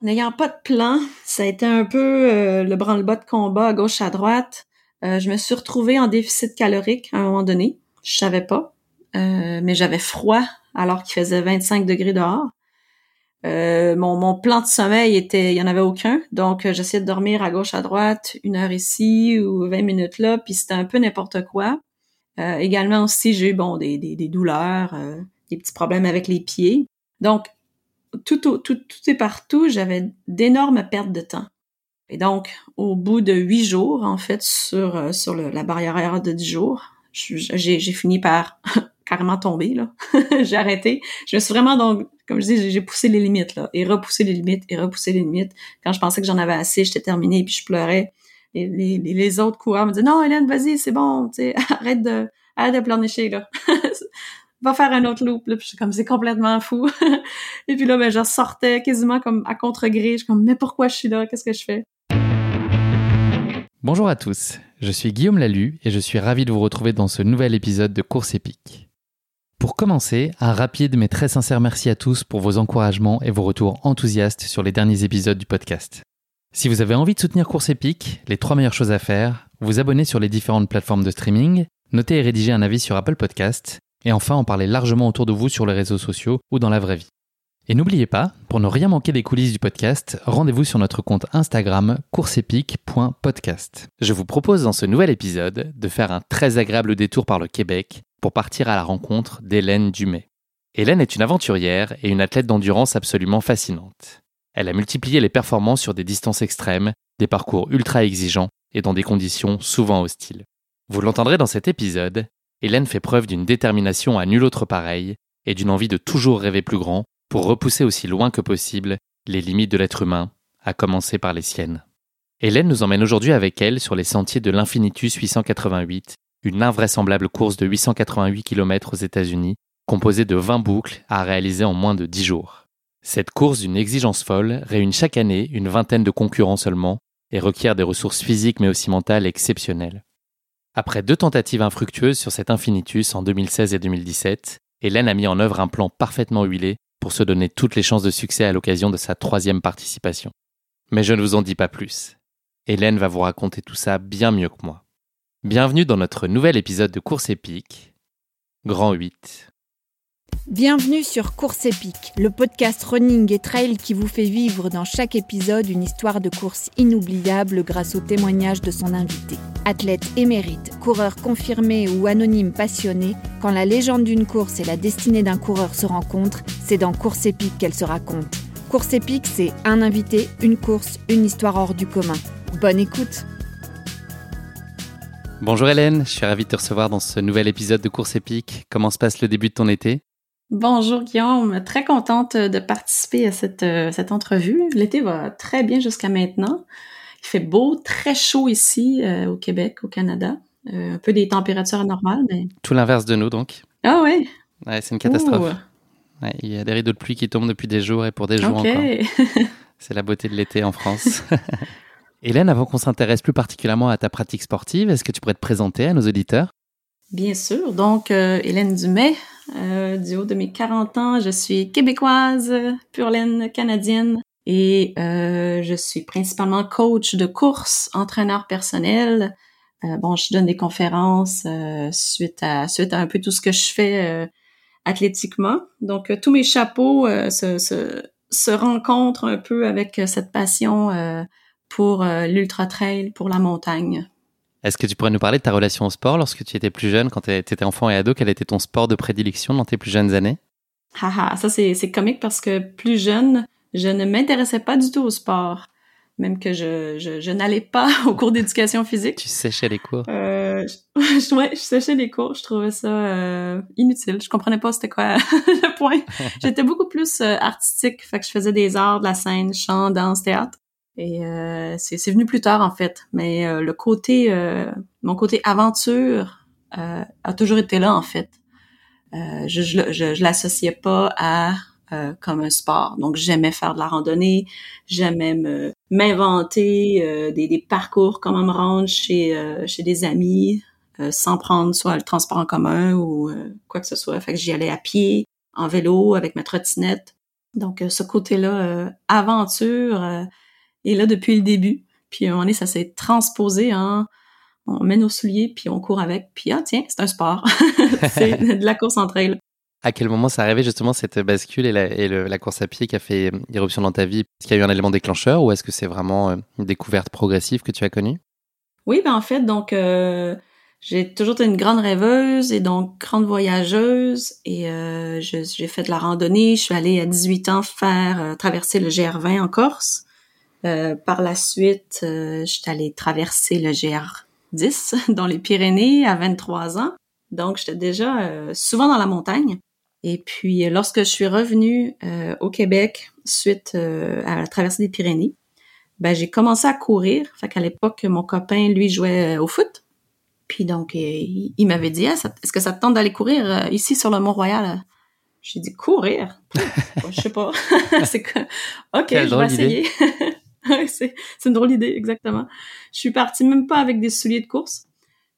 N'ayant pas de plan, ça a été un peu euh, le branle-bas de combat à gauche à droite. Euh, je me suis retrouvée en déficit calorique à un moment donné. Je savais pas, euh, mais j'avais froid alors qu'il faisait 25 degrés dehors. mon, plan de sommeil était, il y en avait aucun, donc j'essayais de dormir à gauche à droite, une heure ici ou 20 minutes là, puis c'était un peu n'importe quoi. Également aussi, j'ai eu des, douleurs, des petits problèmes avec les pieds. Donc tout, tout, tout, est partout, j'avais d'énormes pertes de temps. Et donc, au bout de huit jours, en fait, sur, euh, la barrière de dix jours, j'ai fini par carrément tomber, là. j'ai arrêté. Je me suis vraiment, donc, comme je dis, j'ai poussé les limites, et repoussé les limites, et repoussé les limites. Quand je pensais que j'en avais assez, j'étais terminée, puis je pleurais. Et les, autres coureurs me disaient, non, Hélène, vas-y, c'est bon, tu sais, arrête de, arrête de pleurnicher, là va faire un autre loop. Là, puis je suis comme, c'est complètement fou. et puis là, ben, je sortais quasiment comme à contre-gré. Je suis comme, mais pourquoi je suis là? Qu'est-ce que je fais? Bonjour à tous, je suis Guillaume Lalu et je suis ravi de vous retrouver dans ce nouvel épisode de Course épique. Pour commencer, un rapide mais très sincère merci à tous pour vos encouragements et vos retours enthousiastes sur les derniers épisodes du podcast. Si vous avez envie de soutenir Course épique, les trois meilleures choses à faire, vous abonner sur les différentes plateformes de streaming, noter et rédiger un avis sur Apple Podcast et enfin en parler largement autour de vous sur les réseaux sociaux ou dans la vraie vie. Et n'oubliez pas, pour ne rien manquer des coulisses du podcast, rendez-vous sur notre compte Instagram courseepique.podcast. Je vous propose dans ce nouvel épisode de faire un très agréable détour par le Québec pour partir à la rencontre d'Hélène Dumay. Hélène est une aventurière et une athlète d'endurance absolument fascinante. Elle a multiplié les performances sur des distances extrêmes, des parcours ultra exigeants et dans des conditions souvent hostiles. Vous l'entendrez dans cet épisode, Hélène fait preuve d'une détermination à nul autre pareil et d'une envie de toujours rêver plus grand pour repousser aussi loin que possible les limites de l'être humain, à commencer par les siennes. Hélène nous emmène aujourd'hui avec elle sur les sentiers de l'Infinitus 888, une invraisemblable course de 888 km aux États-Unis, composée de 20 boucles à réaliser en moins de 10 jours. Cette course d'une exigence folle réunit chaque année une vingtaine de concurrents seulement et requiert des ressources physiques mais aussi mentales exceptionnelles. Après deux tentatives infructueuses sur cet infinitus en 2016 et 2017, Hélène a mis en œuvre un plan parfaitement huilé pour se donner toutes les chances de succès à l'occasion de sa troisième participation. Mais je ne vous en dis pas plus. Hélène va vous raconter tout ça bien mieux que moi. Bienvenue dans notre nouvel épisode de Course épique, Grand 8. Bienvenue sur Course épique, le podcast running et trail qui vous fait vivre dans chaque épisode une histoire de course inoubliable grâce au témoignage de son invité. Athlète émérite, coureur confirmé ou anonyme passionné, quand la légende d'une course et la destinée d'un coureur se rencontrent, c'est dans Course épique qu'elle se raconte. Course épique, c'est un invité, une course, une histoire hors du commun. Bonne écoute Bonjour Hélène, je suis ravi de te recevoir dans ce nouvel épisode de Course épique. Comment se passe le début de ton été? Bonjour Guillaume, très contente de participer à cette, euh, cette entrevue. L'été va très bien jusqu'à maintenant. Il fait beau, très chaud ici euh, au Québec, au Canada. Euh, un peu des températures normales, mais... Tout l'inverse de nous donc. Ah oui? Ouais, c'est une catastrophe. il y a des rideaux de pluie qui tombent depuis des jours et pour des jours encore. c'est la beauté de l'été en France. Hélène, avant qu'on s'intéresse plus particulièrement à ta pratique sportive, est-ce que tu pourrais te présenter à nos auditeurs? Bien sûr. Donc, Hélène Dumais, euh, du haut de mes 40 ans, je suis québécoise, pure laine canadienne et euh, je suis principalement coach de course, entraîneur personnel. Euh, bon, je donne des conférences suite à suite à un peu tout ce que je fais athlétiquement. Donc, tous mes chapeaux se, se, se, rencontrent un peu avec cette passion pour l'ultra trail, pour la montagne. Est-ce que tu pourrais nous parler de ta relation au sport lorsque tu étais plus jeune, quand tu étais enfant et ado? Quel était ton sport de prédilection dans tes plus jeunes années? Haha, ça c'est comique parce que plus jeune, je ne m'intéressais pas du tout au sport. Même que je, je, je n'allais pas au cours d'éducation physique. Tu séchais les cours? Euh, je, ouais, je séchais les cours. Je trouvais ça euh, inutile. Je comprenais pas c'était quoi le point. J'étais beaucoup plus euh, artistique. Fait que je faisais des arts, de la scène, chant, danse, théâtre. Et euh, c'est venu plus tard en fait, mais euh, le côté, euh, mon côté aventure a toujours été là en fait. je je, je, l'associais pas à comme un sport. Donc j'aimais faire de la randonnée, j'aimais m'inventer des, des, parcours, comment me rendre chez chez des amis sans prendre soit le transport en commun ou quoi que ce soit. Fait que j'y allais à pied, en vélo, avec ma trottinette. Donc ce côté-là, aventure et là depuis le début. Puis à un moment donné, ça s'est transposé en on met nos souliers puis on court avec. Puis ah tiens, c'est un sport. c'est de la course en trail. À quel moment ça arrivé justement cette bascule et la, course à pied qui a fait irruption dans ta vie? Est-ce qu'il y a eu un élément déclencheur ou est-ce que c'est vraiment euh, une découverte progressive que tu as connue? Oui, ben en fait, donc euh, j'ai toujours été une grande rêveuse et donc grande voyageuse et euh, j'ai fait de la randonnée. Je suis allée à 18 ans faire traverser le GR20 en Corse. Euh, par la suite, euh, je suis allée traverser le GR10 dans les Pyrénées à 23 ans. Donc, j'étais déjà euh, souvent dans la montagne. Et puis, lorsque je suis revenue au Québec suite à la traversée des Pyrénées, ben, j'ai commencé à courir. Fait qu'à l'époque, mon copain, lui, jouait au foot. Puis donc, il, m'avait dit, ah, est-ce que ça te tente d'aller courir ici sur le Mont-Royal? J'ai dit, courir? je sais pas. c'est que, OK, je vais essayer. c'est une drôle d'idée, exactement. Je suis partie même pas avec des souliers de course.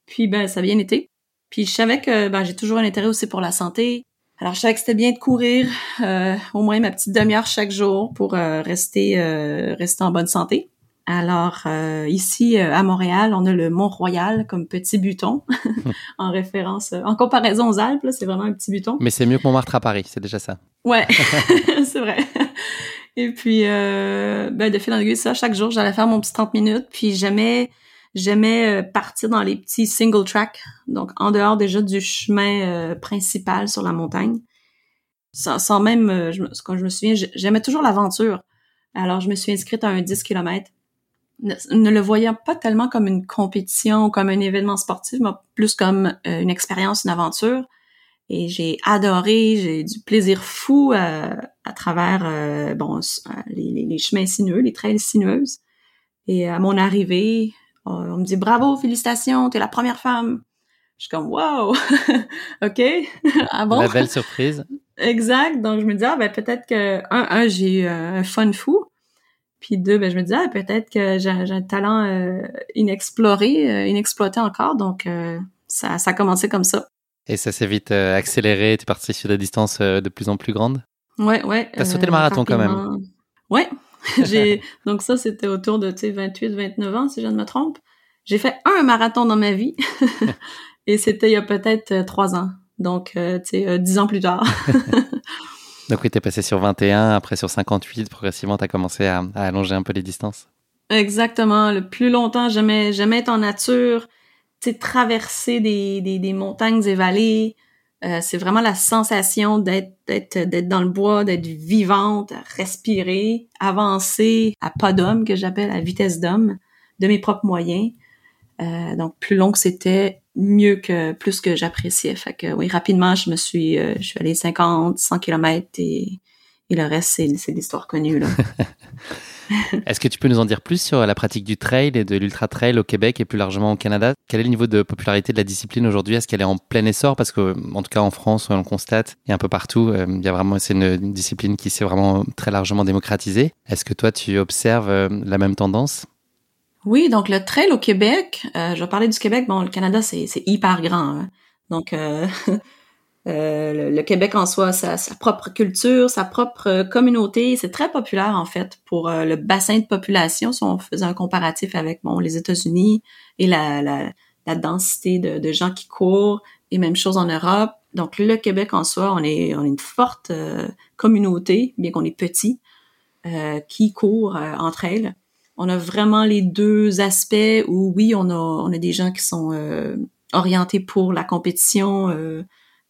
Puis ben ça a bien été. Puis je savais que ben, j'ai toujours un intérêt aussi pour la santé. Alors je savais que c'était bien de courir euh, au moins ma petite demi-heure chaque jour pour euh, rester euh, rester en bonne santé. Alors ici à Montréal, on a le Mont Royal comme petit buton en référence en comparaison aux Alpes, c'est vraiment un petit buton. Mais c'est mieux que Montmartre à Paris, c'est déjà ça. Ouais, c'est vrai. Et puis, euh, ben, de fil en aiguille, ça, chaque jour, j'allais faire mon petit 30 minutes. Puis j'aimais, j'aimais euh, partir dans les petits single track, donc en dehors déjà du chemin euh, principal sur la montagne. Sans, sans même, euh, je, quand je me souviens, j'aimais toujours l'aventure. Alors, je me suis inscrite à un 10 km. Ne, ne, le voyant pas tellement comme une compétition ou comme un événement sportif, mais plus comme une expérience, une aventure. Et j'ai adoré, j'ai du plaisir fou euh, à travers euh, bon euh, les, les, chemins sinueux, les trails sinueuses. Et à mon arrivée, on, me dit bravo, félicitations, t'es la première femme. Je suis comme wow, ok, ah bon? La belle surprise. Exact. Donc je me dis ah ben peut-être que un, un j'ai eu un fun fou. Puis deux, ben je me dis ah peut-être que j'ai un talent inexploré, inexploité encore. Donc ça, ça a commencé comme ça. Et ça s'est vite euh, accéléré, tu es parti sur des distances euh, de plus en plus grandes Ouais, ouais. T'as sauté le marathon quand même Ouais. j'ai Donc ça, c'était autour de 28, 29 ans, si je ne me trompe. J'ai fait un marathon dans ma vie. et c'était il y a peut-être euh, trois ans. Donc, tu sais, dix ans plus tard. Donc oui, t'es passé sur 21, après sur 58, progressivement, t'as commencé à, à, allonger un peu les distances. Exactement. Le plus longtemps, j'aimais, j'aimais être en nature traverser des, des, montagnes et vallées. Euh, c'est vraiment la sensation d'être d'être d'être dans le bois, d'être vivante, respirer, avancer à pas d'homme que j'appelle à vitesse d'homme, de mes propres moyens. Euh, donc plus long que c'était, mieux que plus que j'appréciais. Fait que oui, rapidement, je me suis euh, je suis allée 50, 100 km et et le reste, c'est l'histoire connue. Là. Est-ce que tu peux nous en dire plus sur la pratique du trail et de l'ultra trail au Québec et plus largement au Canada? Quel est le niveau de popularité de la discipline aujourd'hui? Est-ce qu'elle est en plein essor? Parce que, en tout cas, en France, on le constate, et un peu partout, euh, il c'est une, discipline qui s'est vraiment très largement démocratisée. Est-ce que toi, tu observes euh, la même tendance? Oui, donc le trail au Québec, euh, je vais parler du Québec. Bon, le Canada, c'est hyper grand. Hein. Donc, Euh, le, Québec en soi, sa, propre culture, sa propre euh, communauté, c'est très populaire en fait pour euh, le bassin de population. Si on faisait un comparatif avec bon les États-Unis et la, la, densité de, de, gens qui courent, et même chose en Europe, Donc le Québec en soi, on est, on est une forte communauté, bien qu'on est petit, qui court entre elles. On a vraiment les deux aspects où oui, on a, on a des gens qui sont orientés pour la compétition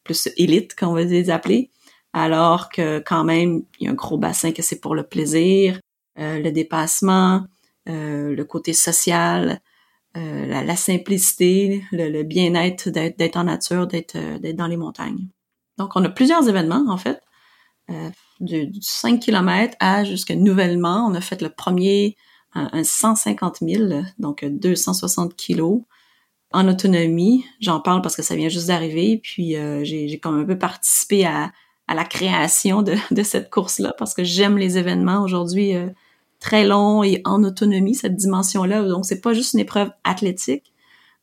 plus élite, qu'on va les appeler, alors que quand même, il y a un gros bassin que c'est pour le plaisir, euh, le dépassement, euh, le côté social, euh, la, simplicité, le, bien-être d'être en nature, d'être d'être dans les montagnes. Donc, on a plusieurs événements, en fait, du, 5 km à jusqu'à nouvellement. On a fait le premier, un, 150 000, donc 260 kilos en autonomie. J'en parle parce que ça vient juste d'arriver, puis j'ai comme un peu participé à, la création de, cette course-là parce que j'aime les événements aujourd'hui euh, très longs et en autonomie, cette dimension-là. Donc, c'est pas juste une épreuve athlétique,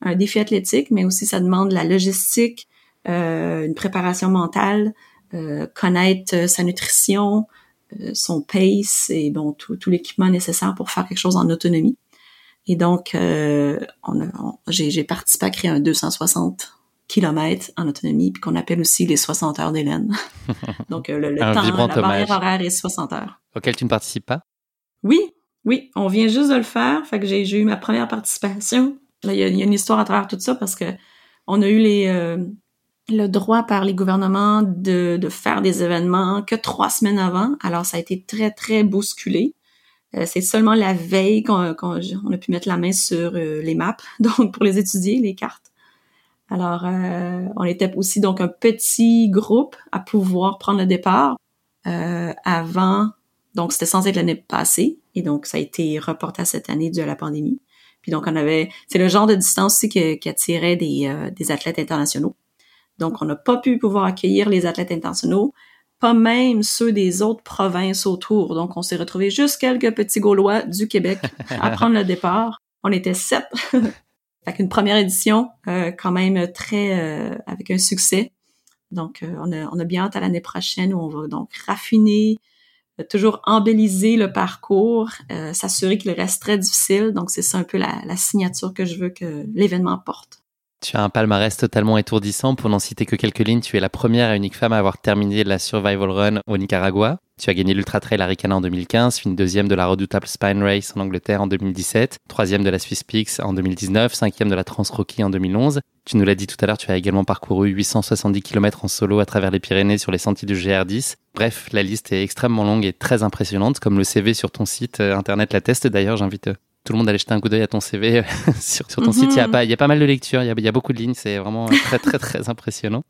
un défi athlétique, mais aussi ça demande la logistique, euh, une préparation mentale, euh, connaître sa nutrition, son pace et bon tout l'équipement nécessaire pour faire quelque chose en autonomie. Et donc, on, j'ai participé à créer un 260 kilomètres en autonomie, puis qu'on appelle aussi les 60 heures d'Hélène. Donc, euh, le, temps, la barrière horaire est 60 heures. Auquel tu ne participes pas? Oui, oui, on vient juste de le faire. Fait que j'ai eu ma première participation. Là, il y, a, une histoire à travers tout ça parce que on a eu les euh, le droit par les gouvernements de, de faire des événements que trois semaines avant. Alors, ça a été très, très bousculé. Euh, c'est seulement la veille qu'on a pu mettre la main sur les maps, donc pour les étudier, les cartes. Alors, euh, on était aussi donc un petit groupe à pouvoir prendre le départ euh, avant. Donc, c'était censé être l'année passée, et donc ça a été reporté à cette année dû à la pandémie. Puis donc, on avait, c'est le genre de distance aussi qui, attirait des, euh, des athlètes internationaux. Donc, on n'a pas pu pouvoir accueillir les athlètes internationaux, pas même ceux des autres provinces autour. Donc, on s'est retrouvé juste quelques petits Gaulois du Québec à prendre le départ. On était sept Fait qu'une première édition, euh, quand même très euh, avec un succès. Donc, euh, on, a, on a bien hâte à l'année prochaine où on va donc raffiner, toujours embelliser le parcours, s'assurer qu'il reste très difficile. Donc, c'est ça un peu la, la signature que je veux que l'événement porte. Tu as un palmarès totalement étourdissant. Pour n'en citer que quelques lignes, tu es la première et unique femme à avoir terminé la Survival Run au Nicaragua. Tu as gagné l'Ultra Trail Aricana en 2015, une deuxième de la redoutable Spine Race en Angleterre en 2017, troisième de la Swiss Peaks en 2019, cinquième de la Trans Rocky en 2011. Tu nous l'as dit tout à l'heure, tu as également parcouru 870 km en solo à travers les Pyrénées sur les sentiers du GR10. Bref, la liste est extrêmement longue et très impressionnante, comme le CV sur ton site euh, internet l'atteste. D'ailleurs, j'invite euh, tout le monde allait jeter un coup d'œil à ton CV euh, sur, ton site. Il y, a pas, il y a pas mal de lectures, il y a, il y a beaucoup de lignes, c'est vraiment très, très, très impressionnant.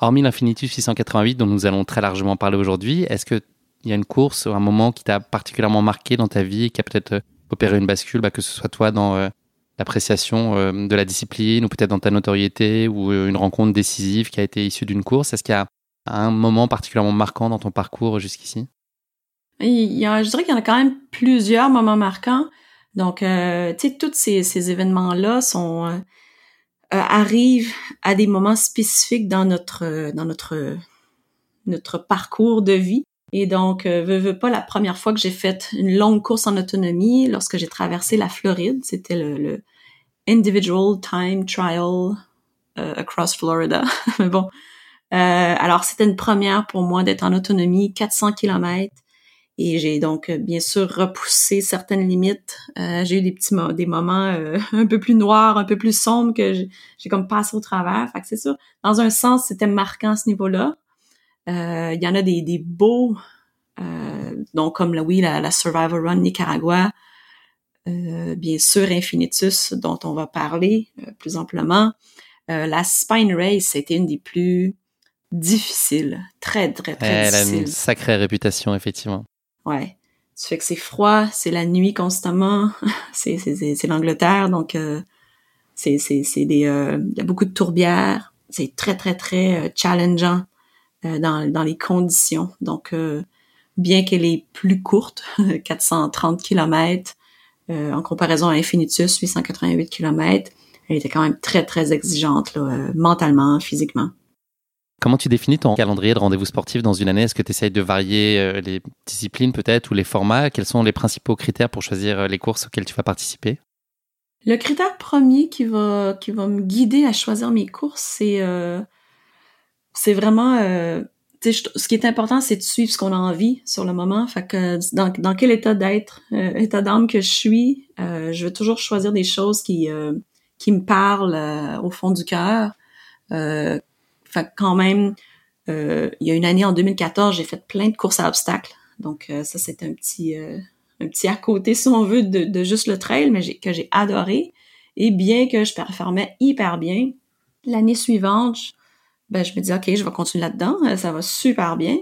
Hormis l'Infinitus 688 dont nous allons très largement parler aujourd'hui, est-ce qu'il y a une course ou un moment qui t'a particulièrement marqué dans ta vie et qui a peut-être euh, opéré une bascule, bah, que ce soit toi dans euh, l'appréciation de la discipline ou peut-être dans ta notoriété ou une rencontre décisive qui a été issue d'une course? Est-ce qu'il y a un moment particulièrement marquant dans ton parcours jusqu'ici? Je dirais qu'il y en a quand même plusieurs moments marquants. Donc, euh, tu sais, tous ces, ces événements-là sont euh, euh, arrivent à des moments spécifiques dans notre dans notre notre parcours de vie. Et donc, euh, veux, pas, la première fois que j'ai fait une longue course en autonomie, lorsque j'ai traversé la Floride, c'était le, le, Individual Time Trial Across Florida. Mais bon, alors c'était une première pour moi d'être en autonomie, 400 kilomètres. Et j'ai donc euh, bien sûr repoussé certaines limites. Euh, j'ai eu des petits des moments euh, un peu plus noirs, un peu plus sombres que j'ai comme passé au travers. Fait que c'est sûr, dans un sens, c'était marquant à ce niveau-là. Il y en a des, des beaux, donc comme la, oui, la, la Survivor Run Nicaragua, bien sûr Infinitus dont on va parler plus amplement. la Spine Race, c'était une des plus difficiles, très très très difficiles. Elle a une sacrée réputation effectivement. Ouais. Tu fais que c'est froid, c'est la nuit constamment, c'est c'est l'Angleterre donc euh, c'est c'est des euh, il y a beaucoup de tourbières, c'est très très très euh, challengeant euh, dans dans les conditions. Donc bien qu'elle est plus courte, 430 km en comparaison à Infinitus 888 km, elle était quand même très très exigeante là, mentalement, physiquement. Comment tu définis ton calendrier de rendez-vous sportifs dans une année? Est-ce que tu essayes de varier euh, les disciplines peut-être ou les formats? Quels sont les principaux critères pour choisir euh, les courses auxquelles tu vas participer? Le critère premier qui va, me guider à choisir mes courses, c'est euh, vraiment ce qui est important, c'est de suivre ce qu'on a envie sur le moment. Fait dans, quel état d'être, état d'âme que je suis, je vais toujours choisir des choses qui qui me parlent au fond du cœur. Fait que quand même, il y a une année en 2014, j'ai fait plein de courses à obstacles. Donc ça, c'est un petit un petit à côté, si on veut, de, de juste le trail, mais que j'ai adoré. Et bien que je performais hyper bien, l'année suivante, ben, je me dis, OK, je vais continuer là-dedans, euh, ça va super bien.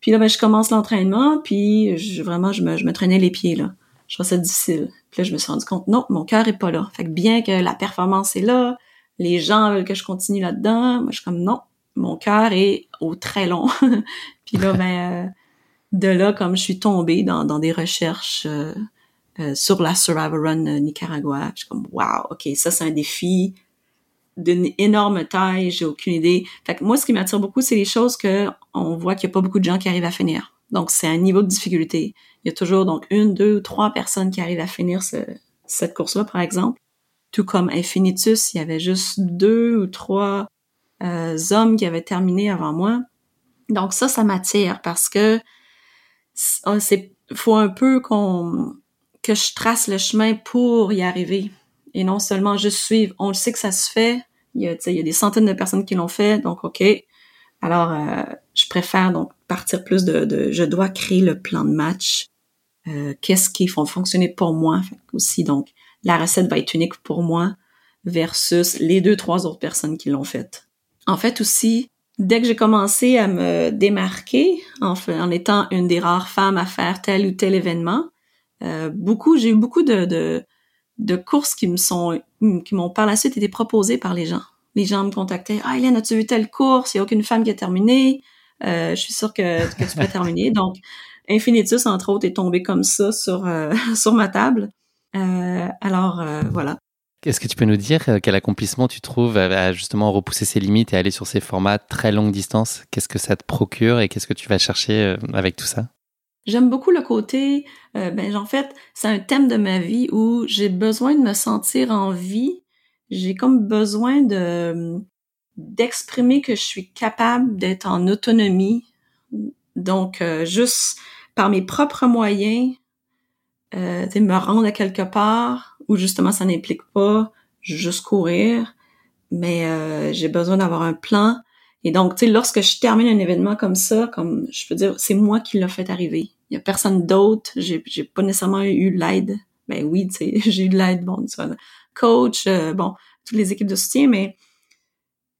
Puis là, ben, je commence l'entraînement, puis je, vraiment, je me, je me traînais les pieds, là. Je trouvais ça difficile. Puis là, je me suis rendu compte, non, mon cœur est pas là. Fait que bien que la performance est là, les gens veulent que je continue là-dedans, moi, je suis comme, non, mon cœur est au très long. puis là, ben, euh, de là, comme je suis tombée dans, des recherches euh, sur la Survivor Run Nicaragua, je suis comme, wow, OK, ça, c'est un défi d'une énorme taille, j'ai aucune idée. Fait que moi, ce qui m'attire beaucoup, c'est les choses que on voit qu'il n'y a pas beaucoup de gens qui arrivent à finir. Donc, c'est un niveau de difficulté. Il y a toujours donc une, deux ou trois personnes qui arrivent à finir cette course-là, par exemple. Tout comme Infinitus, il y avait juste deux ou trois euh, hommes qui avaient terminé avant moi. Donc ça, ça m'attire parce que ah, c'est faut un peu qu'on que je trace le chemin pour y arriver et non seulement juste suivre. On le sait que ça se fait. Il y a, des centaines de personnes qui l'ont fait, donc OK. Alors, euh, je préfère donc partir plus de, je dois créer le plan de match. Euh, Qu'est-ce qui font fonctionner pour moi? Aussi. Donc, la recette va être unique pour moi versus les deux, trois autres personnes qui l'ont faite. En fait aussi, dès que j'ai commencé à me démarquer en, étant une des rares femmes à faire tel ou tel événement, euh, beaucoup, j'ai eu beaucoup de, courses qui me sont, qui m'ont par la suite été proposées par les gens. Les gens me contactaient. Ah, Hélène, as-tu vu telle course? Il n'y a aucune femme qui a terminé. Euh, je suis sûre que, que tu peux terminer. Donc, Infinitus, entre autres, est tombé comme ça sur, euh, sur ma table. Euh, alors, euh, voilà. Est-ce que tu peux nous dire euh, quel accomplissement tu trouves à justement repousser ses limites et aller sur ces formats très longue distance? Qu'est-ce que ça te procure et qu'est-ce que tu vas chercher avec tout ça? J'aime beaucoup le côté, euh, ben en fait, c'est un thème de ma vie où j'ai besoin de me sentir en vie. J'ai comme besoin de d'exprimer que je suis capable d'être en autonomie. Donc, euh, juste par mes propres moyens, euh, me rendre à quelque part où justement ça n'implique pas juste courir, mais euh, j'ai besoin d'avoir un plan et donc, tu sais, lorsque je termine un événement comme ça, comme je peux dire, c'est moi qui l'ai fait arriver. Il y a personne d'autre. J'ai, j'ai pas nécessairement eu l'aide. Ben oui, tu sais, j'ai eu de l'aide, bon, coach, euh, bon, toutes les équipes de soutien, mais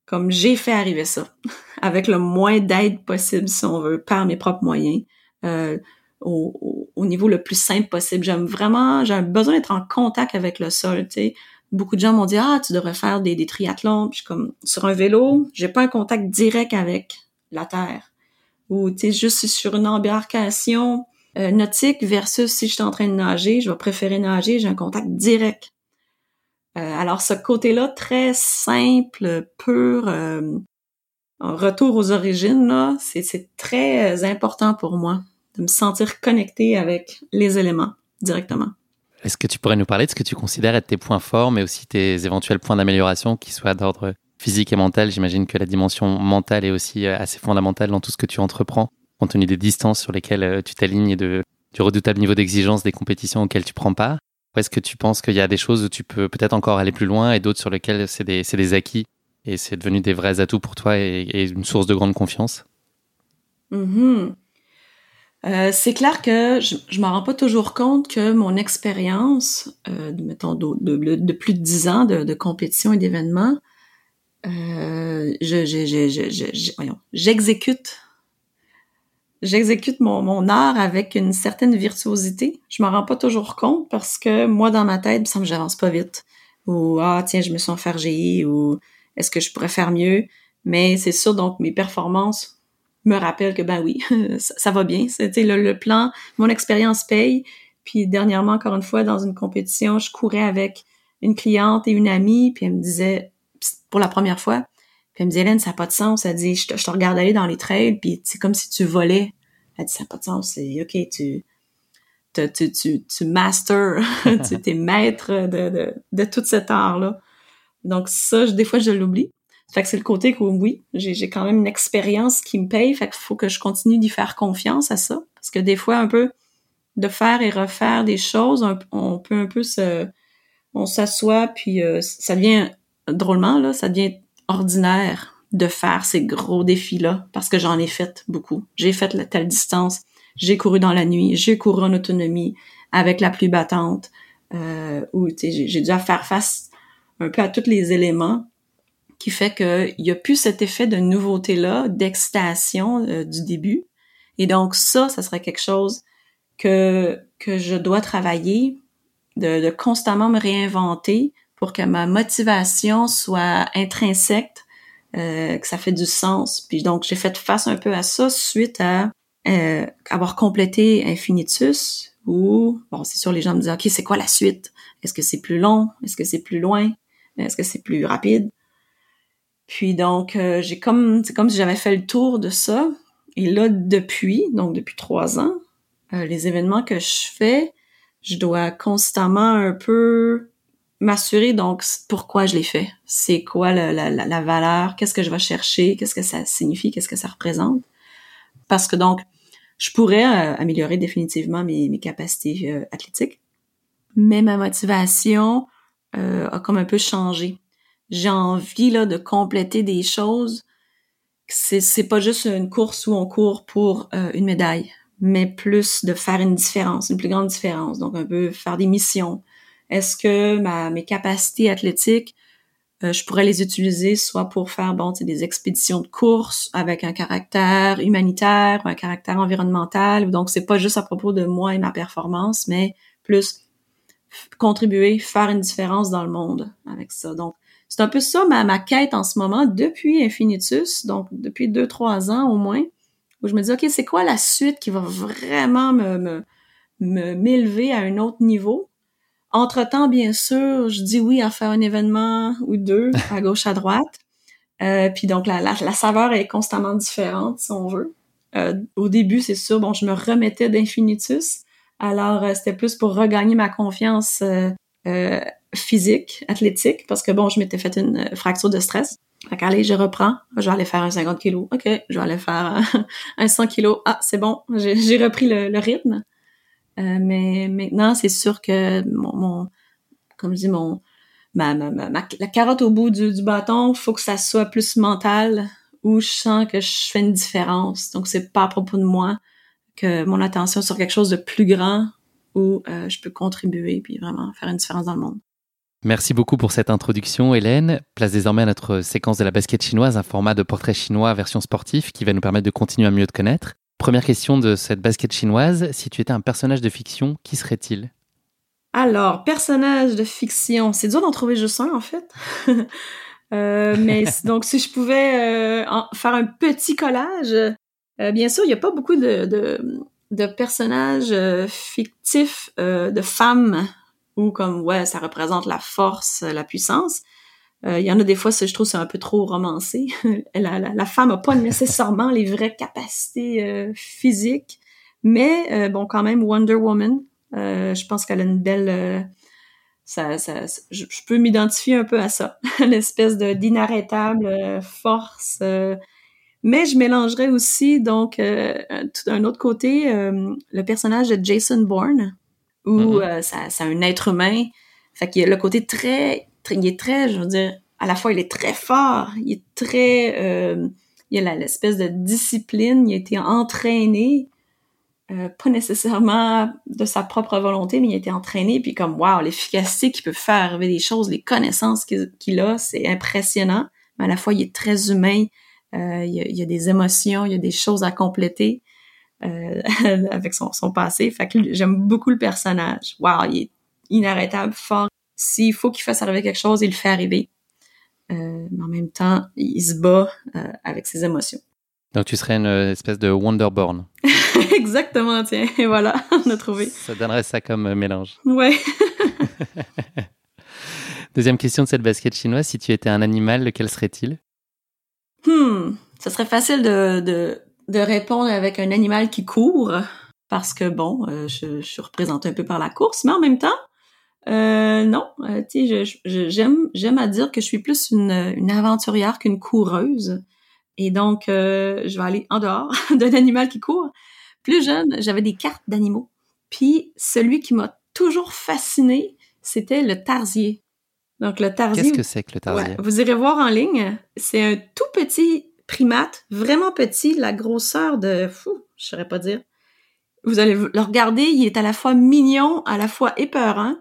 comme j'ai fait arriver ça, avec le moins d'aide possible, si on veut, par mes propres moyens, euh, au, au, niveau le plus simple possible. J'aime vraiment, j'ai besoin d'être en contact avec le sol, tu sais. Beaucoup de gens m'ont dit ah tu devrais faire des, des triathlons. Puis comme sur un vélo j'ai pas un contact direct avec la terre. Ou tu sais juste sur une embarcation euh, nautique versus si je suis en train de nager je vais préférer nager j'ai un contact direct. Euh, alors ce côté-là très simple pur euh, retour aux origines là c'est très important pour moi de me sentir connecté avec les éléments directement est-ce que tu pourrais nous parler de ce que tu considères être tes points forts, mais aussi tes éventuels points d'amélioration, qui soient d'ordre physique et mental? J'imagine que la dimension mentale est aussi euh, assez fondamentale dans tout ce que tu entreprends, compte tenu des distances sur lesquelles euh, tu t'alignes et de, du redoutable niveau d'exigence des compétitions auxquelles tu prends part. Ou est-ce que tu penses qu'il y a des choses où tu peux peut-être encore aller plus loin et d'autres sur lesquelles c'est des, des, acquis et c'est devenu des vrais atouts pour toi et, une source de grande confiance? Mm-hmm. Euh, c'est clair que je, je m'en rends pas toujours compte que mon expérience, euh, mettons de, plus de dix ans de, de compétition et d'événements, euh, je, j'exécute j'exécute mon, art avec une certaine virtuosité. Je m'en rends pas toujours compte parce que moi, dans ma tête, ça me j'avance pas vite. Ou ah tiens, je me sens enfergée ou est-ce que je pourrais faire mieux? Mais c'est sûr, donc mes performances me rappelle que ben oui, ça, va bien. C'était le, le, plan, mon expérience paye. Puis dernièrement, encore une fois, dans une compétition, je courais avec une cliente et une amie, puis elle me disait, pour la première fois, puis elle me dit, Hélène, ça n'a pas de sens. Elle dit, je te, je te regarde aller dans les trails, puis c'est comme si tu volais. Elle dit, ça n'a pas de sens. C'est OK, tu, tu, tu, tu, tu master, tu es maître de, de, de tout cet art-là. Donc ça, des fois, je l'oublie. Fait que c'est le côté que oui, j'ai quand même une expérience qui me paye, fait qu'il faut que je continue d'y faire confiance à ça. Parce que des fois, un peu de faire et refaire des choses, on, peut un peu se... On s'assoit, puis euh, ça devient, drôlement, là, ça devient ordinaire de faire ces gros défis-là, parce que j'en ai fait beaucoup. J'ai fait la telle distance, j'ai couru dans la nuit, j'ai couru en autonomie avec la pluie battante, euh, où j'ai dû faire face un peu à tous les éléments qui fait qu'il n'y a plus cet effet de nouveauté-là, d'excitation euh, du début. Et donc ça, ça serait quelque chose que, que je dois travailler, de, constamment me réinventer pour que ma motivation soit intrinsèque, euh, que ça fait du sens. Puis donc j'ai fait face un peu à ça suite à euh, avoir complété Infinitus, ou bon, c'est sûr les gens me disent ok c'est quoi la suite? Est-ce que c'est plus long? Est-ce que c'est plus loin? Est-ce que c'est plus rapide Puis donc euh, j'ai comme c'est comme si j'avais fait le tour de ça. Et là depuis donc depuis trois ans, euh, les événements que je fais, je dois constamment un peu m'assurer donc pourquoi je les fais. C'est quoi la, la, la valeur? Qu'est-ce que je vais chercher? Qu'est-ce que ça signifie? Qu'est-ce que ça représente? Parce que donc je pourrais euh, améliorer définitivement mes, mes capacités euh, athlétiques, mais ma motivation euh, a comme un peu changé. J'ai envie là de compléter des choses. C'est c'est pas juste une course où on court pour une médaille, mais plus de faire une différence, une plus grande différence. Donc un peu faire des missions. Est-ce que mes capacités athlétiques euh, je pourrais les utiliser soit pour faire des expéditions de course avec un caractère humanitaire ou un caractère environnemental? Donc, c'est pas juste à propos de moi et ma performance, mais plus contribuer, faire une différence dans le monde avec ça. Donc, c'est un peu ça ma, ma quête en ce moment depuis Infinitus, donc depuis deux, trois ans au moins, où je me dis, OK, c'est quoi la suite qui va vraiment me, me, m'élever à un autre niveau? Entre-temps, bien sûr, je dis oui à faire un événement ou deux à gauche, à droite. Euh, puis donc, la, la, saveur est constamment différente, si on veut. Euh, au début, c'est sûr, bon, je me remettais d'Infinitus. Alors, euh, c'était plus pour regagner ma confiance physique, athlétique, parce que, bon, je m'étais fait une fracture de stress. Fait qu'allez, je reprends. Je vais aller faire un 50 kilos. OK, je vais aller faire un 100 kilos. Ah, c'est bon, j'ai repris le rythme. Euh, mais maintenant, c'est sûr que mon, mon, comme je dis, mon, ma, ma, ma, la carotte au bout du, du bâton, faut que ça soit plus mental, où je sens que je fais une différence. Donc, c'est pas à propos de moi que mon attention sur quelque chose de plus grand où euh, je peux contribuer puis vraiment faire une différence dans le monde. Merci beaucoup pour cette introduction, Hélène. Place désormais à notre séquence de la basket chinoise, un format de portrait chinois version sportif qui va nous permettre de continuer à mieux te connaître. Première question de cette basket chinoise, si tu étais un personnage de fiction, qui serait-il? Alors, personnage de fiction, c'est dur d'en trouver juste un en fait. euh, mais donc, si je pouvais euh, faire un petit collage, euh, bien sûr, il n'y a pas beaucoup de, de, de personnages fictifs de femmes où comme ouais, ça représente la force, la puissance. Euh, il y en a des fois, je trouve c'est un peu trop romancé. la, la, femme a pas nécessairement les vraies capacités euh, physiques, mais euh, bon, quand même Wonder Woman. je pense qu'elle a une belle ça, ça, je, peux m'identifier un peu à ça, l'espèce de d'inarrêtable force. mais je mélangerais aussi donc d'un autre côté le personnage de Jason Bourne, où mm-hmm. ça, c'est un être humain. Fait qu'il y a le côté très il est très, je veux dire, à la fois il est très fort, il est très, euh, il a l'espèce de discipline, il a été entraîné, euh, pas nécessairement de sa propre volonté, mais il a été entraîné, puis comme wow, l'efficacité qu'il peut faire arriver des choses, les connaissances qu'il a, c'est impressionnant. Mais à la fois il est très humain, euh, il, y a, il, y a, des émotions, il y a des choses à compléter. Euh, avec son, son passé. Fait que j'aime beaucoup le personnage. Wow, il est inarrêtable, fort, s'il faut qu'il fasse arriver quelque chose, il le fait arriver. Euh, mais en même temps, il se bat euh, avec ses émotions. Donc tu serais une espèce de Wonderborn. Exactement, tiens, et voilà, on a trouvé. Ça donnerait ça comme mélange. Ouais. Deuxième question de cette basket chinoise, si tu étais un animal, lequel serait-il? Hmm, ça serait facile de, de, de, répondre avec un animal qui court, parce que bon, je, je suis représentée un peu par la course, mais en même temps, Euh, non, euh, tu sais, j'aime j'aime à dire que je suis plus une, une aventurière qu'une coureuse. Et donc, euh, je vais aller en dehors d'un animal qui court. Plus jeune, j'avais des cartes d'animaux. Puis celui qui m'a toujours fasciné, c'était le tarsier. Donc le tarsier. Qu'est-ce que c'est que le tarsier? Vous irez voir en ligne. C'est un tout petit primate, vraiment petit, la grosseur de, fou, je saurais pas dire. Vous allez le regarder, il est à la fois mignon, à la fois épeurant.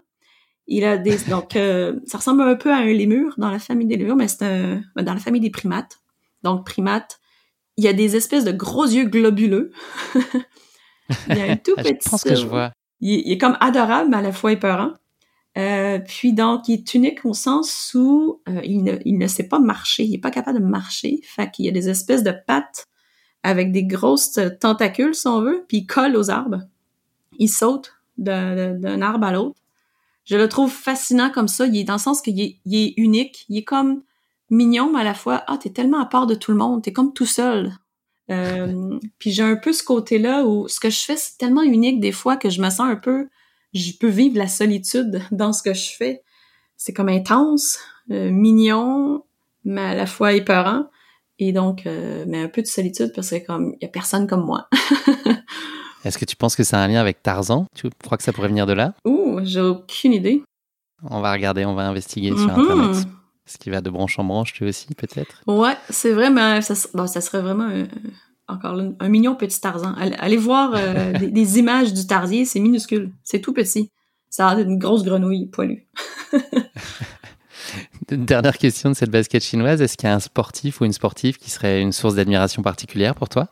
Il a des donc euh, ça ressemble un peu à un lémur dans la famille des lémurs, mais c'est un dans la famille des primates. Donc primate, il y a des espèces de gros yeux globuleux. il y a un tout petit. je pense que je vois. Il, est comme adorable, mais à la fois épeurant. Euh, puis donc, il est unique au sens où euh, il, ne, il ne sait pas marcher, il est pas capable de marcher. Fait qu'il y a des espèces de pattes avec des grosses tentacules, si on veut, puis il colle aux arbres. Il saute d'un arbre à l'autre. Je le trouve fascinant comme ça. Il est dans le sens qu'il est, il est unique. Il est comme mignon, mais à la fois, ah, t'es tellement à part de tout le monde, t'es comme tout seul. Euh, puis j'ai un peu ce côté-là où ce que je fais, c'est tellement unique des fois que je me sens un peu, je peux vivre la solitude dans ce que je fais. C'est comme intense, euh, mignon, mais à la fois épeurant. Et donc, euh, mais un peu de solitude parce que comme il y a personne comme moi. Est-ce que tu penses que c'est un lien avec Tarzan? Tu crois que ça pourrait venir de là? Ouh, j'ai aucune idée. On va regarder, on va investiguer sur mhm. Internet. Ce qui va de branche en branche, tu aussi, peut-être? Ouais, c'est vrai, mais ça, ça serait vraiment un, encore un mignon petit Tarzan. Allez, voir euh, des, images du tarsier, c'est minuscule, c'est tout petit. Ça a une grosse grenouille poilue. Dernière question de cette basket chinoise, est-ce qu'il y a un sportif ou une sportive qui serait une source d'admiration particulière pour toi?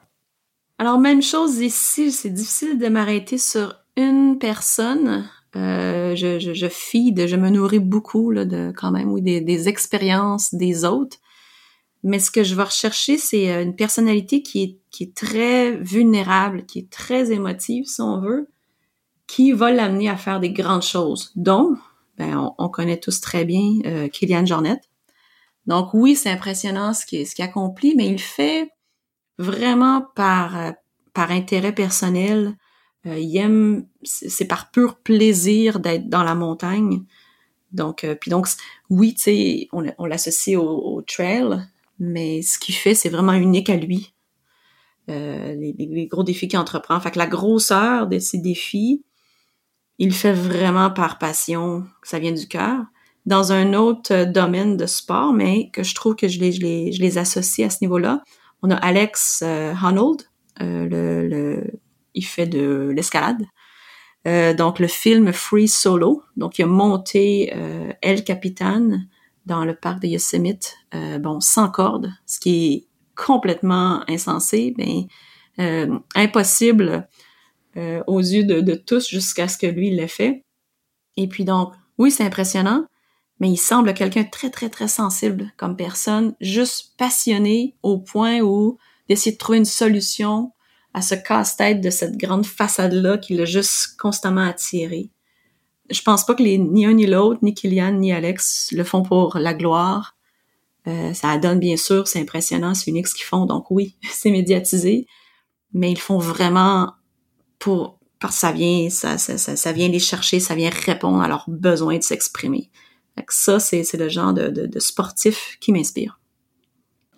Alors, même chose ici, c'est difficile de m'arrêter sur une personne. Euh, je, je, je feed, je me nourris beaucoup là, de quand même oui des, des, expériences des autres. Mais ce que je vais rechercher, c'est euh, une personnalité qui est, qui est très vulnérable, qui est très émotive, si on veut, qui va l'amener à faire des grandes choses. Donc, ben, on, connaît tous très bien euh, Kylian Jornet. Donc oui, c'est impressionnant ce qu'il ce qui accomplit, mais il fait vraiment par, euh, par intérêt personnel, euh, il aime, c'est par pur plaisir d'être dans la montagne. Donc, euh, puis donc, oui, tu sais, on, on l'associe au, trail, mais ce qu'il fait, c'est vraiment unique à lui. Euh, les, gros défis qu'il entreprend. Fait que la grosseur de ces défis, il fait vraiment par passion, ça vient du cœur. Dans un autre domaine de sport, mais que je trouve que je les, associe à ce niveau-là, on a Alex euh, Honnold, le, il fait de l'escalade. Euh, donc le film Free Solo, donc il a monté euh, El Capitan dans le parc de Yosemite, euh, bon sans corde, ce qui est complètement insensé, mais euh, impossible euh, aux yeux de, de tous jusqu'à ce que lui l'ait fait. Et puis donc oui c'est impressionnant, mais il semble quelqu'un très très très sensible comme personne, juste passionné au point où d'essayer de trouver une solution à ce casse-tête de cette grande façade-là qui l'a juste constamment attiré. Je pense pas que les, ni un ni l'autre, ni Kylian ni Alex le font pour la gloire. Euh, ça donne bien sûr, c'est impressionnant, c'est unique ce qu'ils font, donc oui, c'est médiatisé, mais ils font vraiment pour parce que ça vient, ça, ça, ça, vient les chercher, ça vient répondre à leurs besoins de s'exprimer. Ça, c'est le genre de, de, de sportif qui m'inspire.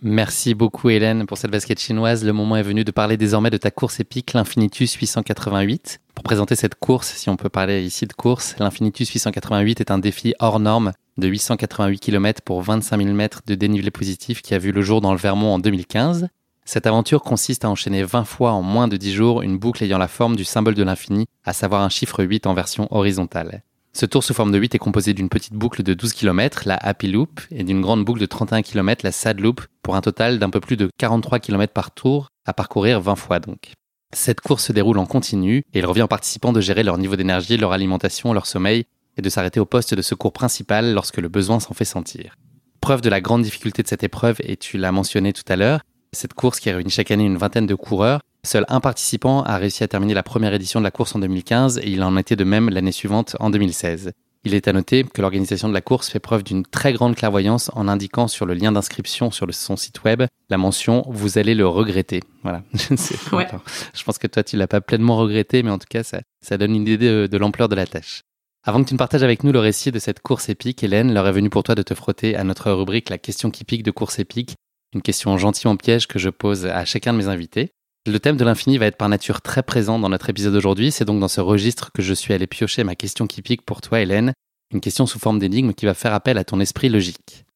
Merci beaucoup Hélène pour cette basket chinoise. Le moment est venu de parler désormais de ta course épique, l'Infinitus 888. Pour présenter cette course, si on peut parler ici de course, l'Infinitus 888 est un défi hors norme de 888 km pour 25 000 mètres de dénivelé positif qui a vu le jour dans le Vermont en 2015. Cette aventure consiste à enchaîner 20 fois en moins de 10 jours une boucle ayant la forme du symbole de l'infini, à savoir un chiffre 8 en version horizontale. Ce tour sous forme de 8 est composé d'une petite boucle de 12 km, la Happy Loop, et d'une grande boucle de 31 km, la Sad Loop, pour un total d'un peu plus de 43 km par tour, à parcourir 20 fois donc. Cette course se déroule en continu, et il revient aux participants de gérer leur niveau d'énergie, leur alimentation, leur sommeil, et de s'arrêter au poste de secours principal lorsque le besoin s'en fait sentir. Preuve de la grande difficulté de cette épreuve, et tu l'as mentionné tout à l'heure, cette course qui réunit chaque année une vingtaine de coureurs, seul un participant a réussi à terminer la première édition de la course en 2015 et il en était de même l'année suivante en 2016. Il est à noter que l'organisation de la course fait preuve d'une très grande clairvoyance en indiquant sur le lien d'inscription sur son site web la mention vous allez le regretter. Voilà. Je pense que toi tu l'as pas pleinement regretté, mais en tout cas ça, donne une idée de, l'ampleur de la tâche. Avant que tu ne partages avec nous le récit de cette course épique, Hélène, l'heure est venue pour toi de te frotter à notre rubrique La question qui pique de course épique, une question gentiment piège que je pose à chacun de mes invités. Le thème de l'infini va être par nature très présent dans notre épisode d'aujourd'hui. C'est donc dans ce registre que je suis allé piocher ma question qui pique pour toi, Hélène. Une question sous forme d'énigme qui va faire appel à ton esprit logique.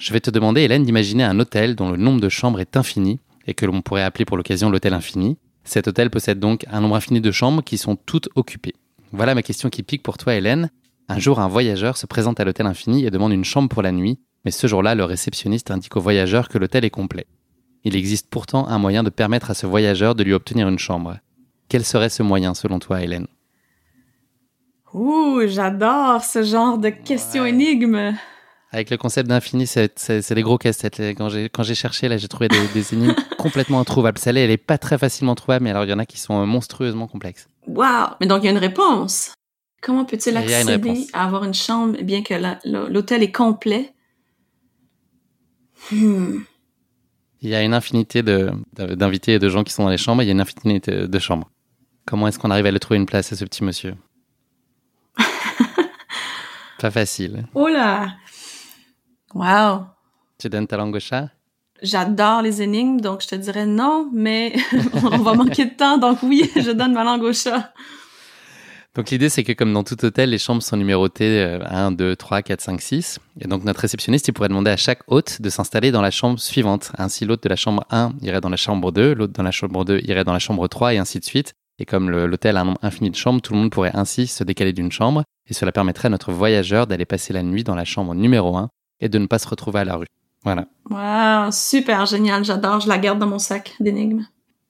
Je vais te demander, Hélène, d'imaginer un hôtel dont le nombre de chambres est infini et que l'on pourrait appeler pour l'occasion l'hôtel infini. Cet hôtel possède donc un nombre infini de chambres qui sont toutes occupées. Voilà ma question qui pique pour toi, Hélène. Un jour, un voyageur se présente à l'hôtel Infini et demande une chambre pour la nuit, mais ce jour-là, le réceptionniste indique au voyageur que l'hôtel est complet. Il existe pourtant un moyen de permettre à ce voyageur de lui obtenir une chambre. Quel serait ce moyen selon toi, Hélène? Ouh, j'adore ce genre de questions énigmes. Avec le concept d'infini, c'est des gros casse-têtes. Quand j'ai cherché, là, j'ai trouvé des, des énigmes complètement introuvables. Celle-là, elle est pas très facilement trouvable, mais alors il y en a qui sont monstrueusement complexes. Wow! Mais donc, il y a une réponse. Comment peut-il accéder à avoir une chambre bien que l'hôtel est complet? Hmm. Il y a une infinité d'invités et de gens qui sont dans les chambres, il y a une infinité de chambres. Comment est-ce qu'on arrive à le trouver une place à ce petit monsieur? Pas facile. Oh là! Wow! Tu donnes ta langue au chat? J'adore les énigmes, donc je te dirais non, mais on va manquer de temps, donc oui, je donne ma langue au chat. Donc l'idée, c'est que comme dans tout hôtel, les chambres sont numérotées 1, 2, 3, 4, 5, 6. Et donc notre réceptionniste, il pourrait demander à chaque hôte de s'installer dans la chambre suivante. Ainsi, l'hôte de la chambre 1 irait dans la chambre 2, l'hôte dans la chambre 2 irait dans la chambre 3, et ainsi de suite. Et comme l'hôtel a un nombre infini de chambres, tout le monde pourrait ainsi se décaler d'une chambre, et cela permettrait à notre voyageur d'aller passer la nuit dans la chambre numéro 1 et de ne pas se retrouver à la rue. Voilà. Wow, super génial, j'adore, je la garde dans mon sac d'énigmes.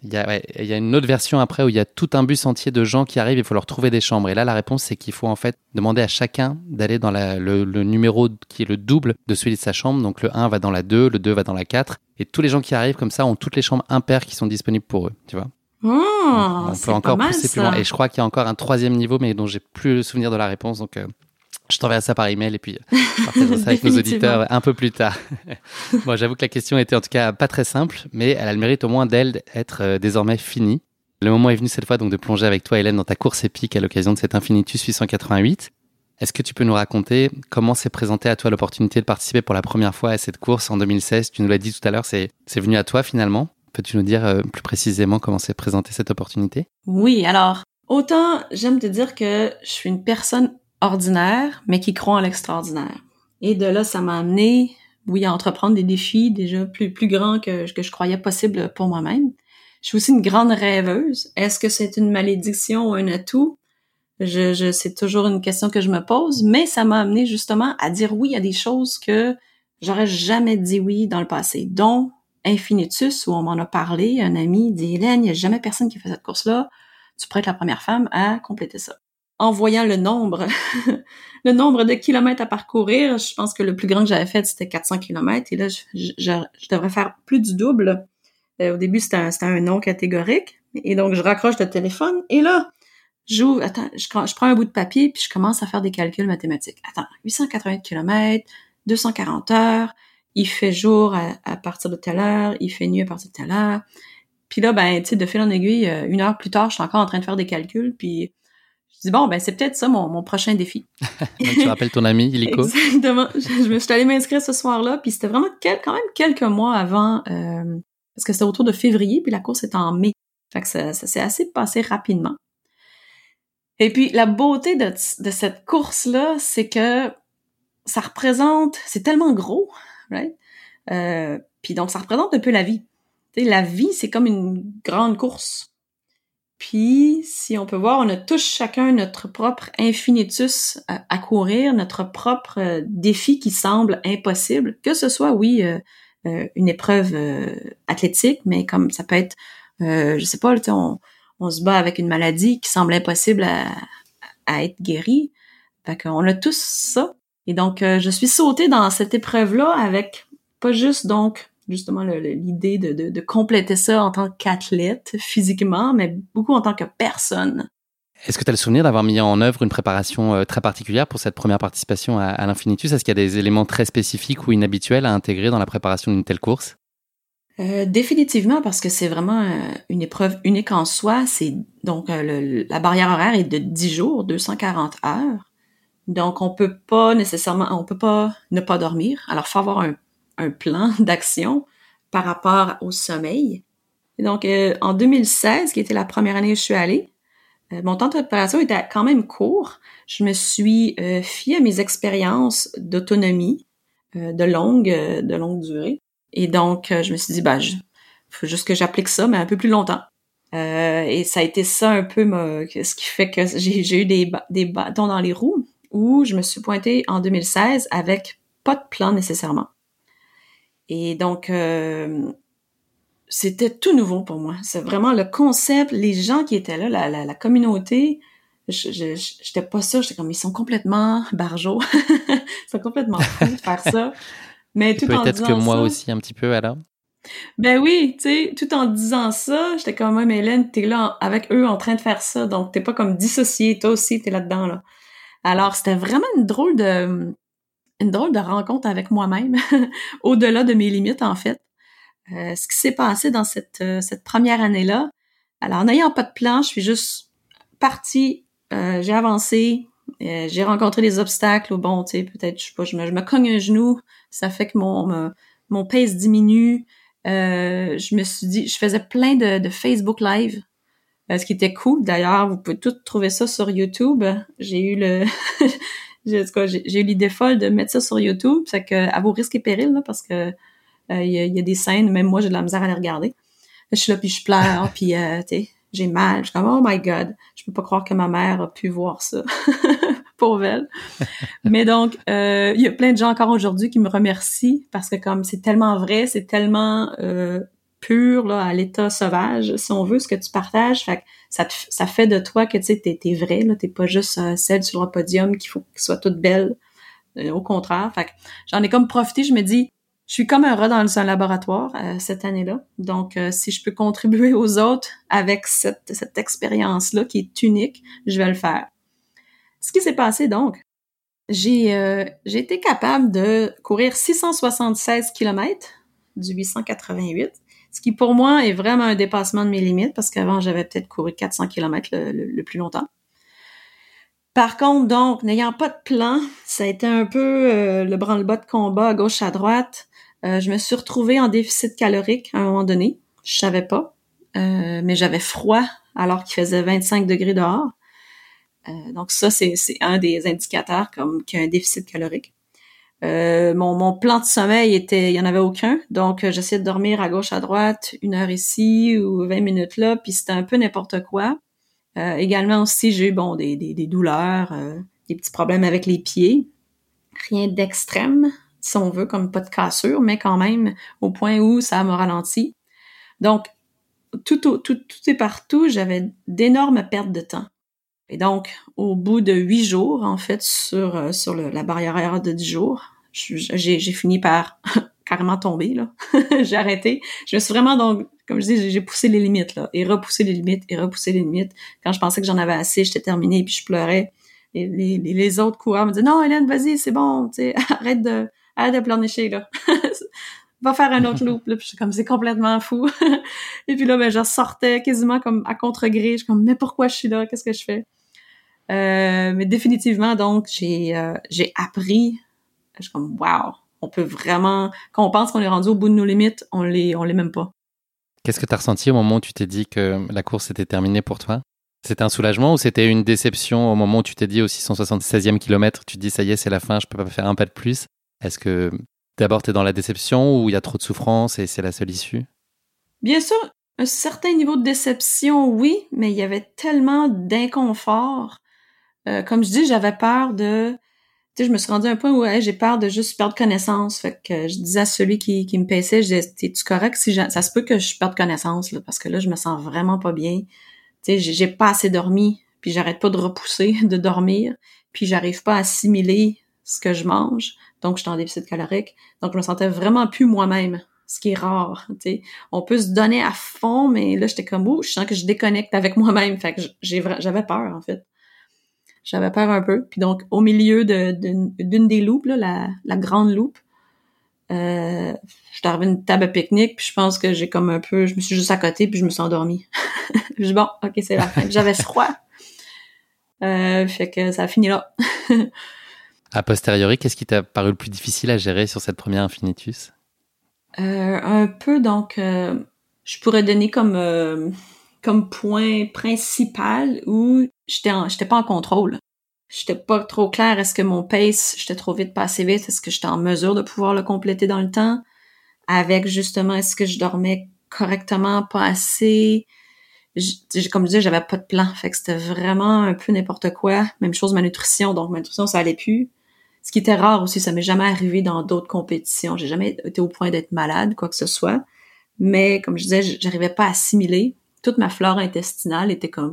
Il y, a, il y a une autre version après où il y a tout un bus entier de gens qui arrivent, il faut leur trouver des chambres. Et là, la réponse, c'est qu'il faut en fait demander à chacun d'aller dans la, le, numéro qui est le double de celui de sa chambre. Donc le 1 va dans la 2, le 2 va dans la 4. Et tous les gens qui arrivent comme ça ont toutes les chambres impaires qui sont disponibles pour eux, tu vois. Oh, on peut encore pousser plus loin. Et je crois qu'il y a encore un troisième niveau, mais dont j'ai plus le souvenir de la réponse. Donc, euh, je t'enverrai ça par email et puis euh, partagerai ça avec nos auditeurs un peu plus tard. bon, j'avoue que la question était en tout cas pas très simple, mais elle a le mérite au moins d'elle d'être euh, désormais finie. Le moment est venu cette fois donc de plonger avec toi, Hélène, dans ta course épique à l'occasion de cet Infinitus 888. Est-ce que tu peux nous raconter comment s'est présentée à toi l'opportunité de participer pour la première fois à cette course en 2016 Tu nous l'as dit tout à l'heure, c'est venu à toi finalement. Peux-tu nous dire euh, plus précisément comment s'est présentée cette opportunité? Oui, alors autant j'aime te dire que je suis une personne ordinaire, mais qui croit en l'extraordinaire. Et de là, ça m'a amené, oui, à entreprendre des défis déjà plus, plus grands que, que je croyais possible pour moi-même. Je suis aussi une grande rêveuse. Est-ce que c'est une malédiction ou un atout? Je, je, c'est toujours une question que je me pose, mais ça m'a amené justement à dire oui à des choses que j'aurais jamais dit oui dans le passé, dont Infinitus, où on m'en a parlé, un ami dit, Hélène, il n'y a jamais personne qui fait cette course-là, tu pourrais être la première femme à compléter ça en voyant le nombre, le nombre de kilomètres à parcourir, je pense que le plus grand que j'avais fait, c'était 400 kilomètres. Et là, je, devrais faire plus du double. Euh, au début, c'était un, un non catégorique. Et donc, je raccroche le téléphone. Et là, j'ouvre, attends, je, prends un bout de papier, puis je commence à faire des calculs mathématiques. Attends, 880 kilomètres, 240 heures, il fait jour à, partir de telle heure, il fait nuit à partir de telle heure. Puis là, ben, tu sais, de fil en aiguille, euh, une heure plus tard, je suis encore en train de faire des calculs, puis dis bon, ben c'est peut-être ça mon, prochain défi. tu rappelles ton ami Illico? Exactement. Je, me suis allée m'inscrire ce soir-là, puis c'était vraiment quand même quelques mois avant, euh, parce que c'était autour de février, puis la course est en mai. Fait que ça, s'est assez passé rapidement. Et puis la beauté de, cette course-là, c'est que ça représente, c'est tellement gros, right? Euh, puis donc ça représente un peu la vie. la vie, c'est comme une grande course. Puis, si on peut voir, on a tous chacun notre propre infinitus à, courir, notre propre euh, défi qui semble impossible, que ce soit, oui, euh, euh, une épreuve athlétique, mais comme ça peut être, je sais pas, on, on se bat avec une maladie qui semble impossible à, à être guérie. Fait qu'on a tous ça. Et donc, je suis sautée dans cette épreuve-là avec pas juste donc justement l'idée de, compléter ça en tant qu'athlète physiquement, mais beaucoup en tant que personne. Est-ce que tu as le souvenir d'avoir mis en œuvre une préparation euh, très particulière pour cette première participation à, l'Infinitus? Est-ce qu'il y a des éléments très spécifiques ou inhabituels à intégrer dans la préparation d'une telle course? Euh, définitivement, parce que c'est vraiment euh, une épreuve unique en soi. C'est donc la barrière horaire est de 10 jours, 240 heures. Donc, on peut pas nécessairement, on peut pas ne pas dormir. Alors, faut avoir un, un plan d'action par rapport au sommeil. Et donc, euh, en 2016, qui était la première année où je suis allée, euh, mon temps d'opération était quand même court. Je me suis euh, fiée à mes expériences d'autonomie de longue, de longue durée. Et donc, je me suis dit, bah, il faut juste que j'applique ça, mais un peu plus longtemps. et ça a été ça un peu ce qui fait que j'ai eu des, des bâtons dans les roues où je me suis pointée en 2016 avec pas de plan nécessairement. Et donc, euh, c'était tout nouveau pour moi. C'est vraiment le concept, les gens qui étaient là, la, la, la communauté. Je j'étais pas sûre, j'étais comme ils sont complètement barjots, ils sont complètement fous de faire ça. Mais tout en Peut-être que moi aussi un petit peu alors. Ben oui, tu sais, tout en disant ça, j'étais comme même Hélène, t'es là avec eux en train de faire ça, donc t'es pas comme dissocié, toi aussi t'es là-dedans là. Alors c'était vraiment une drôle de une drôle de rencontre avec moi-même, au-delà de mes limites en fait. Euh, ce qui s'est passé dans cette, euh, cette première année-là, alors n'ayant pas de plan, je suis juste partie, euh, j'ai avancé, j'ai rencontré des obstacles, bon, tu sais, peut-être, je sais pas, je me, je me, cogne un genou, ça fait que mon, mon pace diminue. je me suis dit, je faisais plein de, de Facebook Live, ce qui était cool. D'ailleurs, vous pouvez tout trouver ça sur YouTube. J'ai eu le, j'ai eu l'idée folle de mettre ça sur YouTube, c'est que à vos risques et périls, là, parce que il euh, y, a, des scènes, même moi j'ai de la misère à les regarder. Je suis là puis je pleure, puis euh, j'ai mal. Je suis comme oh my god, je peux pas croire que ma mère a pu voir ça. Pauvre elle. Mais donc, euh, il y a plein de gens encore aujourd'hui qui me remercient parce que comme c'est tellement vrai, c'est tellement euh, pur là, à l'état sauvage, si on veut, ce que tu partages. Fait ça, ça fait de toi que tu sais, t'es, es vrai, là, t'es pas juste euh, celle sur le podium qu'il faut qu'elle soit toute belle. Euh, au contraire. J'en ai comme profité, je me dis, je suis comme un rat dans un laboratoire euh, cette année-là. Donc, si je peux contribuer aux autres avec cette, cette expérience-là qui est unique, je vais le faire. Ce qui s'est passé donc, j'ai j'ai été capable de courir 676 km du 888 ce qui pour moi est vraiment un dépassement de mes limites parce qu'avant j'avais peut-être couru 400 km le, plus longtemps. Par contre, donc, n'ayant pas de plan, ça a été un peu euh, le branle-bas de combat à gauche à droite. Euh, je me suis retrouvée en déficit calorique à un moment donné. Je savais pas, euh, mais j'avais froid alors qu'il faisait 25 degrés dehors. donc ça, c'est un des indicateurs comme qu'il y a un déficit calorique. Euh, mon, plan de sommeil était, il y en avait aucun. Donc, euh, j'essayais de dormir à gauche, à droite, une heure ici ou 20 minutes là, puis c'était un peu n'importe quoi. Euh, également aussi, j'ai eu bon des, des, douleurs, des petits problèmes avec les pieds. Rien d'extrême, si on veut, comme pas de cassure, mais quand même au point où ça m'a ralenti. Donc, tout, tout, tout, tout est partout, j'avais d'énormes pertes de temps. Et donc, au bout de huit jours, en fait, sur, sur la barrière de dix jours, j'ai fini par carrément tomber là. j'ai arrêté. Je me suis vraiment donc comme je dis j'ai poussé les limites là et repoussé les limites et repoussé les limites. Quand je pensais que j'en avais assez, j'étais terminée puis je pleurais. Et les, les, autres coureurs me disaient non Hélène vas-y c'est bon, tu sais arrête de arrête de pleurnicher là. Va faire un autre loop là. Puis je suis comme c'est complètement fou. et puis là ben je sortais quasiment comme à contre-gré. Je suis comme mais pourquoi je suis là? Qu'est-ce que je fais? Euh, mais définitivement, donc, j'ai euh, j'ai appris je suis comme, wow, on peut vraiment, quand on pense qu'on est rendu au bout de nos limites, on les, on les même pas. Qu'est-ce que tu as ressenti au moment où tu t'es dit que la course était terminée pour toi? C'était un soulagement ou c'était une déception au moment où tu t'es dit au 676e kilomètre, tu te dis ça y est, c'est la fin, je peux pas faire un pas de plus? Est-ce que d'abord tu es dans la déception ou il y a trop de souffrance et c'est la seule issue? Bien sûr, un certain niveau de déception, oui, mais il y avait tellement d'inconfort. Euh, comme je dis, j'avais peur de sais, je me suis rendue à un point où j'ai peur de juste perdre connaissance. Fait que je disais à celui qui, qui me paissait, je disais, t'es-tu correct si ça se peut que je perde connaissance, là, parce que là, je me sens vraiment pas bien. Tu sais, j'ai pas assez dormi, puis j'arrête pas de repousser, de dormir, puis j'arrive pas à assimiler ce que je mange, donc je suis en déficit calorique. Donc, je me sentais vraiment plus moi-même, ce qui est rare, tu sais. On peut se donner à fond, mais là, j'étais comme, oh, je sens que je déconnecte avec moi-même. Fait que j'avais peur, en fait. J'avais peur un peu. Puis donc, au milieu d'une des loupes, là, la, la grande loupe, euh, j'étais arrivée à une table à pique-nique, puis je pense que j'ai comme un peu, je me suis juste à côté, puis je me suis endormie. je dis bon, ok, c'est la fin. J'avais froid. Euh, fait que ça a fini là. a posteriori, qu'est-ce qui t'a paru le plus difficile à gérer sur cette première Infinitus? Euh, Un peu, donc, euh, je pourrais donner comme euh, comme point principal où j'étais j'étais pas en contrôle. J'étais pas trop clair. Est-ce que mon pace, j'étais trop vite, pas assez vite? Est-ce que j'étais en mesure de pouvoir le compléter dans le temps? Avec justement, est-ce que je dormais correctement, pas assez? comme je disais, j'avais pas de plan. Fait que c'était vraiment un peu n'importe quoi. Même chose ma nutrition. Donc ma nutrition, ça allait plus. Ce qui était rare aussi, ça m'est jamais arrivé dans d'autres compétitions. J'ai jamais été au point d'être malade, quoi que ce soit. Mais comme je disais, j'arrivais pas à assimiler. Toute ma flore intestinale était comme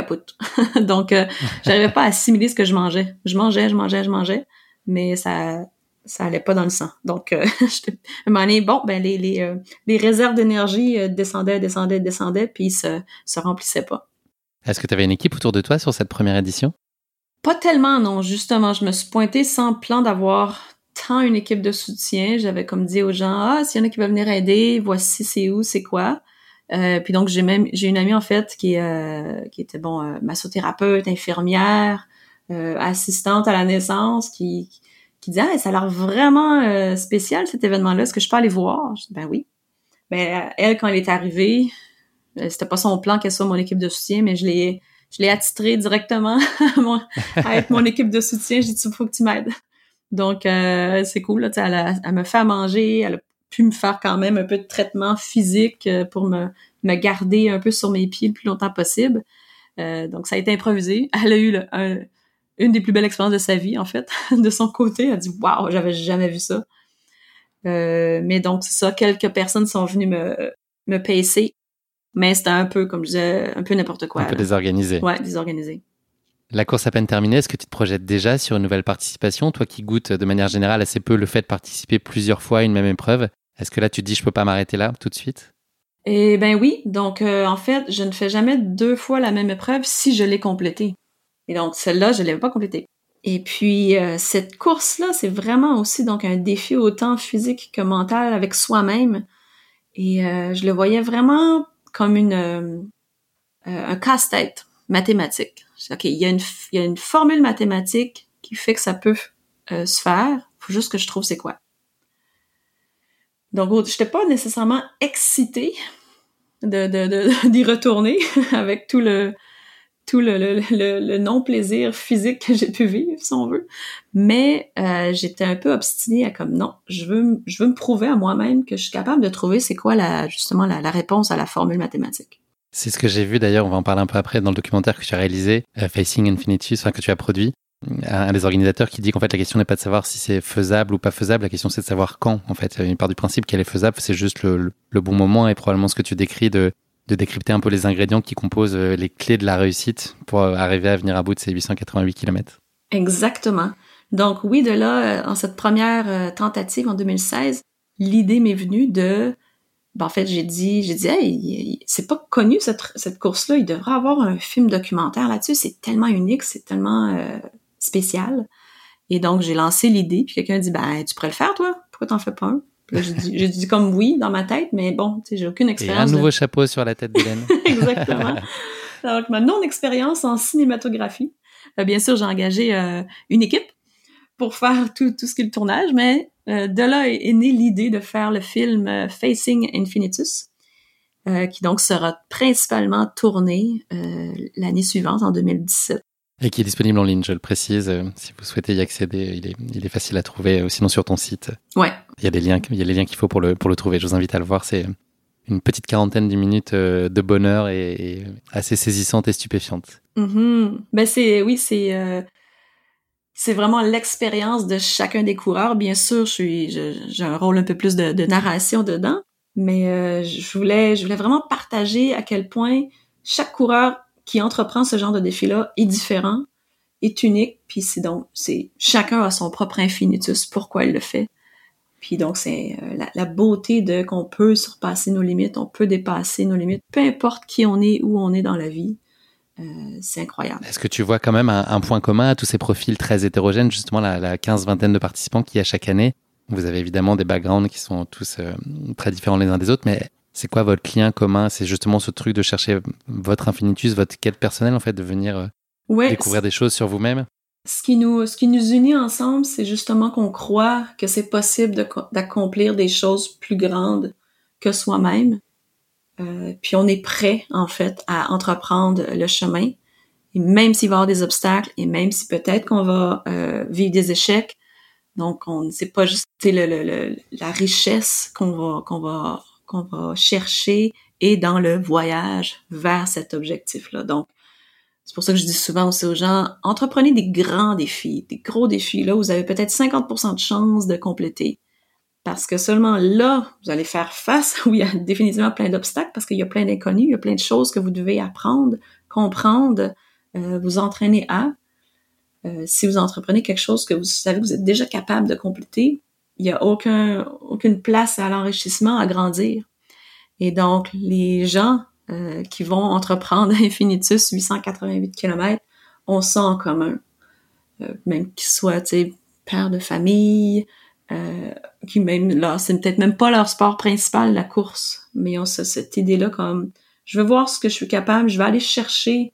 capote. Donc, euh, j'arrivais pas à assimiler ce que je mangeais. Je mangeais, je mangeais, je mangeais, mais ça ça allait pas dans le sang. Donc, euh, à un moment donné, bon, ben les, les, euh, les réserves d'énergie euh, descendaient, descendaient, descendaient, puis se, se remplissaient pas. Est-ce que tu avais une équipe autour de toi sur cette première édition? Pas tellement, non. Justement, je me suis pointée sans plan d'avoir tant une équipe de soutien. J'avais comme dit aux gens, ah, s'il y en a qui veulent venir aider, voici c'est où, c'est quoi. Euh, puis donc j'ai même j'ai une amie en fait qui euh, qui était bon euh, massothérapeute, infirmière, assistante à la naissance, qui qui disait ah, ça a l'air vraiment spécial cet événement-là. Est-ce que je peux aller voir? Je dis, Ben oui. Ben elle quand elle est arrivée, c'était pas son plan qu'elle soit mon équipe de soutien, mais je l'ai je l'ai attitré directement à, être mon équipe de soutien. J'ai dit il faut que tu m'aides. Donc c'est cool là, elle, elle me fait à manger, elle a pu me faire quand même un peu de traitement physique euh, pour me, me garder un peu sur mes pieds le plus longtemps possible. Euh, donc ça a été improvisé. Elle a eu une des plus belles expériences de sa vie en fait. de son côté, elle a dit waouh, j'avais jamais vu ça. Euh, mais donc c'est ça, quelques personnes sont venues me me pacer, mais c'était un peu comme je disais, un peu n'importe quoi. Un peu désorganisé. Ouais, désorganisé. La course à peine terminée, est-ce que tu te projettes déjà sur une nouvelle participation? Toi qui goûtes de manière générale assez peu le fait de participer plusieurs fois à une même épreuve, est-ce que là tu te dis je peux pas m'arrêter là tout de suite? Eh ben oui, donc euh, en fait, je ne fais jamais deux fois la même épreuve si je l'ai complétée. Et donc celle-là, je l'ai pas complétée. Et puis euh, cette course-là, c'est vraiment aussi donc un défi autant physique que mental avec soi-même. Et euh, je le voyais vraiment comme une un casse-tête mathématique. OK, il y, a une, il y a une formule mathématique qui fait que ça peut se faire. Faut juste que je trouve c'est quoi. Donc, je n'étais pas nécessairement excitée de, d'y retourner avec tout le tout le, non-plaisir physique que j'ai pu vivre, si on veut. Mais euh, j'étais un peu obstinée à comme non, je veux, je veux me prouver à moi-même que je suis capable de trouver c'est quoi la, justement la, réponse à la formule mathématique. C'est ce que j'ai vu d'ailleurs, on va en parler un peu après dans le documentaire que tu as réalisé, euh, Facing Infinitus, enfin que tu as produit. Un, des organisateurs qui dit qu'en fait la question n'est pas de savoir si c'est faisable ou pas faisable, la question c'est de savoir quand. En fait, une part du principe qu'elle est faisable, c'est juste le, bon moment et probablement ce que tu décris de, décrypter un peu les ingrédients qui composent euh, les clés de la réussite pour euh, arriver à venir à bout de ces 888 km. Exactement. Donc oui, de là, en cette première tentative en 2016, l'idée m'est venue de ben, en fait, j'ai dit, j'ai dit, c'est pas connu cette, course-là. Il devrait avoir un film documentaire là-dessus. C'est tellement unique, c'est tellement euh, spécial. Et donc, j'ai lancé l'idée. Puis quelqu'un dit, ben, tu pourrais le faire, toi? Pourquoi t'en fais pas un? j'ai dit, j'ai dit comme oui dans ma tête, mais bon, tu sais, j'ai aucune expérience. Et un nouveau chapeau sur la tête d'Hélène. Exactement. Donc, ma non-expérience en cinématographie. Euh, bien sûr, j'ai engagé euh, une équipe pour faire tout, tout ce qui est le tournage, mais euh, de là est, née l'idée de faire le film Facing Infinitus, euh, qui donc sera principalement tourné l'année suivante, en 2017. Et qui est disponible en ligne, je le précise. si vous souhaitez y accéder, il est, il est facile à trouver, sinon sur ton site. Ouais. Il y a des liens, il y a les liens qu'il faut pour le, pour le trouver. Je vous invite à le voir. C'est une petite quarantaine de minutes de bonheur et, assez saisissante et stupéfiante. Mm-hmm. Ben c'est, oui, c'est, c'est vraiment l'expérience de chacun des coureurs. Bien sûr, je suis, j'ai un rôle un peu plus de, narration dedans, mais euh, je voulais, je voulais vraiment partager à quel point chaque coureur qui entreprend ce genre de défi-là est différent, est unique, puis c'est donc, c'est chacun a son propre infinitus, pourquoi il le fait. Puis donc c'est euh, la, beauté de qu'on peut surpasser nos limites, on peut dépasser nos limites, peu importe qui on est, où on est dans la vie. Euh, c'est incroyable. Est-ce que tu vois quand même un, point commun à tous ces profils très hétérogènes, justement la, la quinze-vingtaine de participants qu'il y a chaque année? Vous avez évidemment des backgrounds qui sont tous euh, très différents les uns des autres, mais c'est quoi votre lien commun? C'est justement ce truc de chercher votre infinitus, votre quête personnelle, en fait, de venir euh, Ouais. Découvrir des choses sur vous-même? Ce qui nous, ce qui nous unit ensemble, c'est justement qu'on croit que c'est possible d'accomplir des choses plus grandes que soi-même. Euh, puis on est prêt, en fait, à entreprendre le chemin. Et même s'il va y avoir des obstacles, et même si peut-être qu'on va euh, vivre des échecs, donc on c'est pas juste le, le, la richesse qu'on va qu'on va qu'on va chercher et dans le voyage vers cet objectif-là. Donc c'est pour ça que je dis souvent aussi aux gens, entreprenez des grands défis, des gros défis. Là, vous avez peut-être 50% de chances de compléter. Parce que seulement là, vous allez faire face où il y a définitivement plein d'obstacles parce qu'il y a plein d'inconnus, il y a plein de choses que vous devez apprendre, comprendre, euh, vous entraîner à. Euh, si vous entreprenez quelque chose que vous savez que vous êtes déjà capable de compléter, il n'y a aucun, aucune place à l'enrichissement, à grandir. Et donc, les gens euh, qui vont entreprendre Infinitus 888 km ont ça en commun. Euh, même qu'ils soient, tu pères de famille, euh, qui même là, c'est peut-être même pas leur sport principal, la course, mais ils ont cette idée-là comme je veux voir ce que je suis capable, je vais aller chercher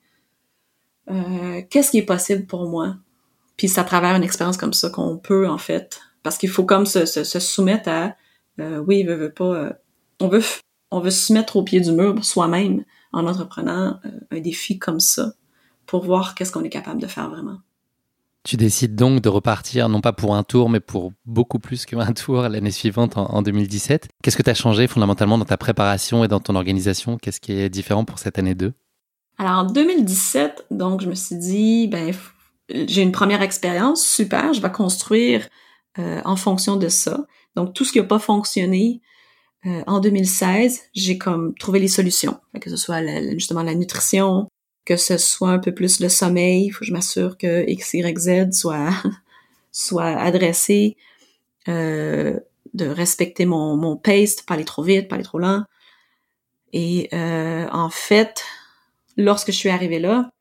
qu'est-ce qui est possible pour moi. Puis c'est à travers une expérience comme ça qu'on peut en fait, parce qu'il faut comme se, se, soumettre à euh, oui, veut, veut pas, euh, on veut on veut se mettre au pied du mur soi-même en entreprenant un défi comme ça pour voir qu'est-ce qu'on est capable de faire vraiment. Tu décides donc de repartir, non pas pour un tour, mais pour beaucoup plus qu'un tour l'année suivante, en, 2017. Qu'est-ce que tu as changé fondamentalement dans ta préparation et dans ton organisation? Qu'est-ce qui est différent pour cette année 2 Alors en 2017, donc je me suis dit, ben j'ai une première expérience, super, je vais construire euh, en fonction de ça. Donc tout ce qui n'a pas fonctionné, euh, en 2016, j'ai comme trouvé les solutions, que ce soit justement la nutrition, que ce soit un peu plus le sommeil. Il faut que je m'assure que X, Y, Z soit, soit adressé, euh, de respecter mon, mon pace, pas aller trop vite, pas aller trop lent. Et en fait, lorsque je suis arrivée là,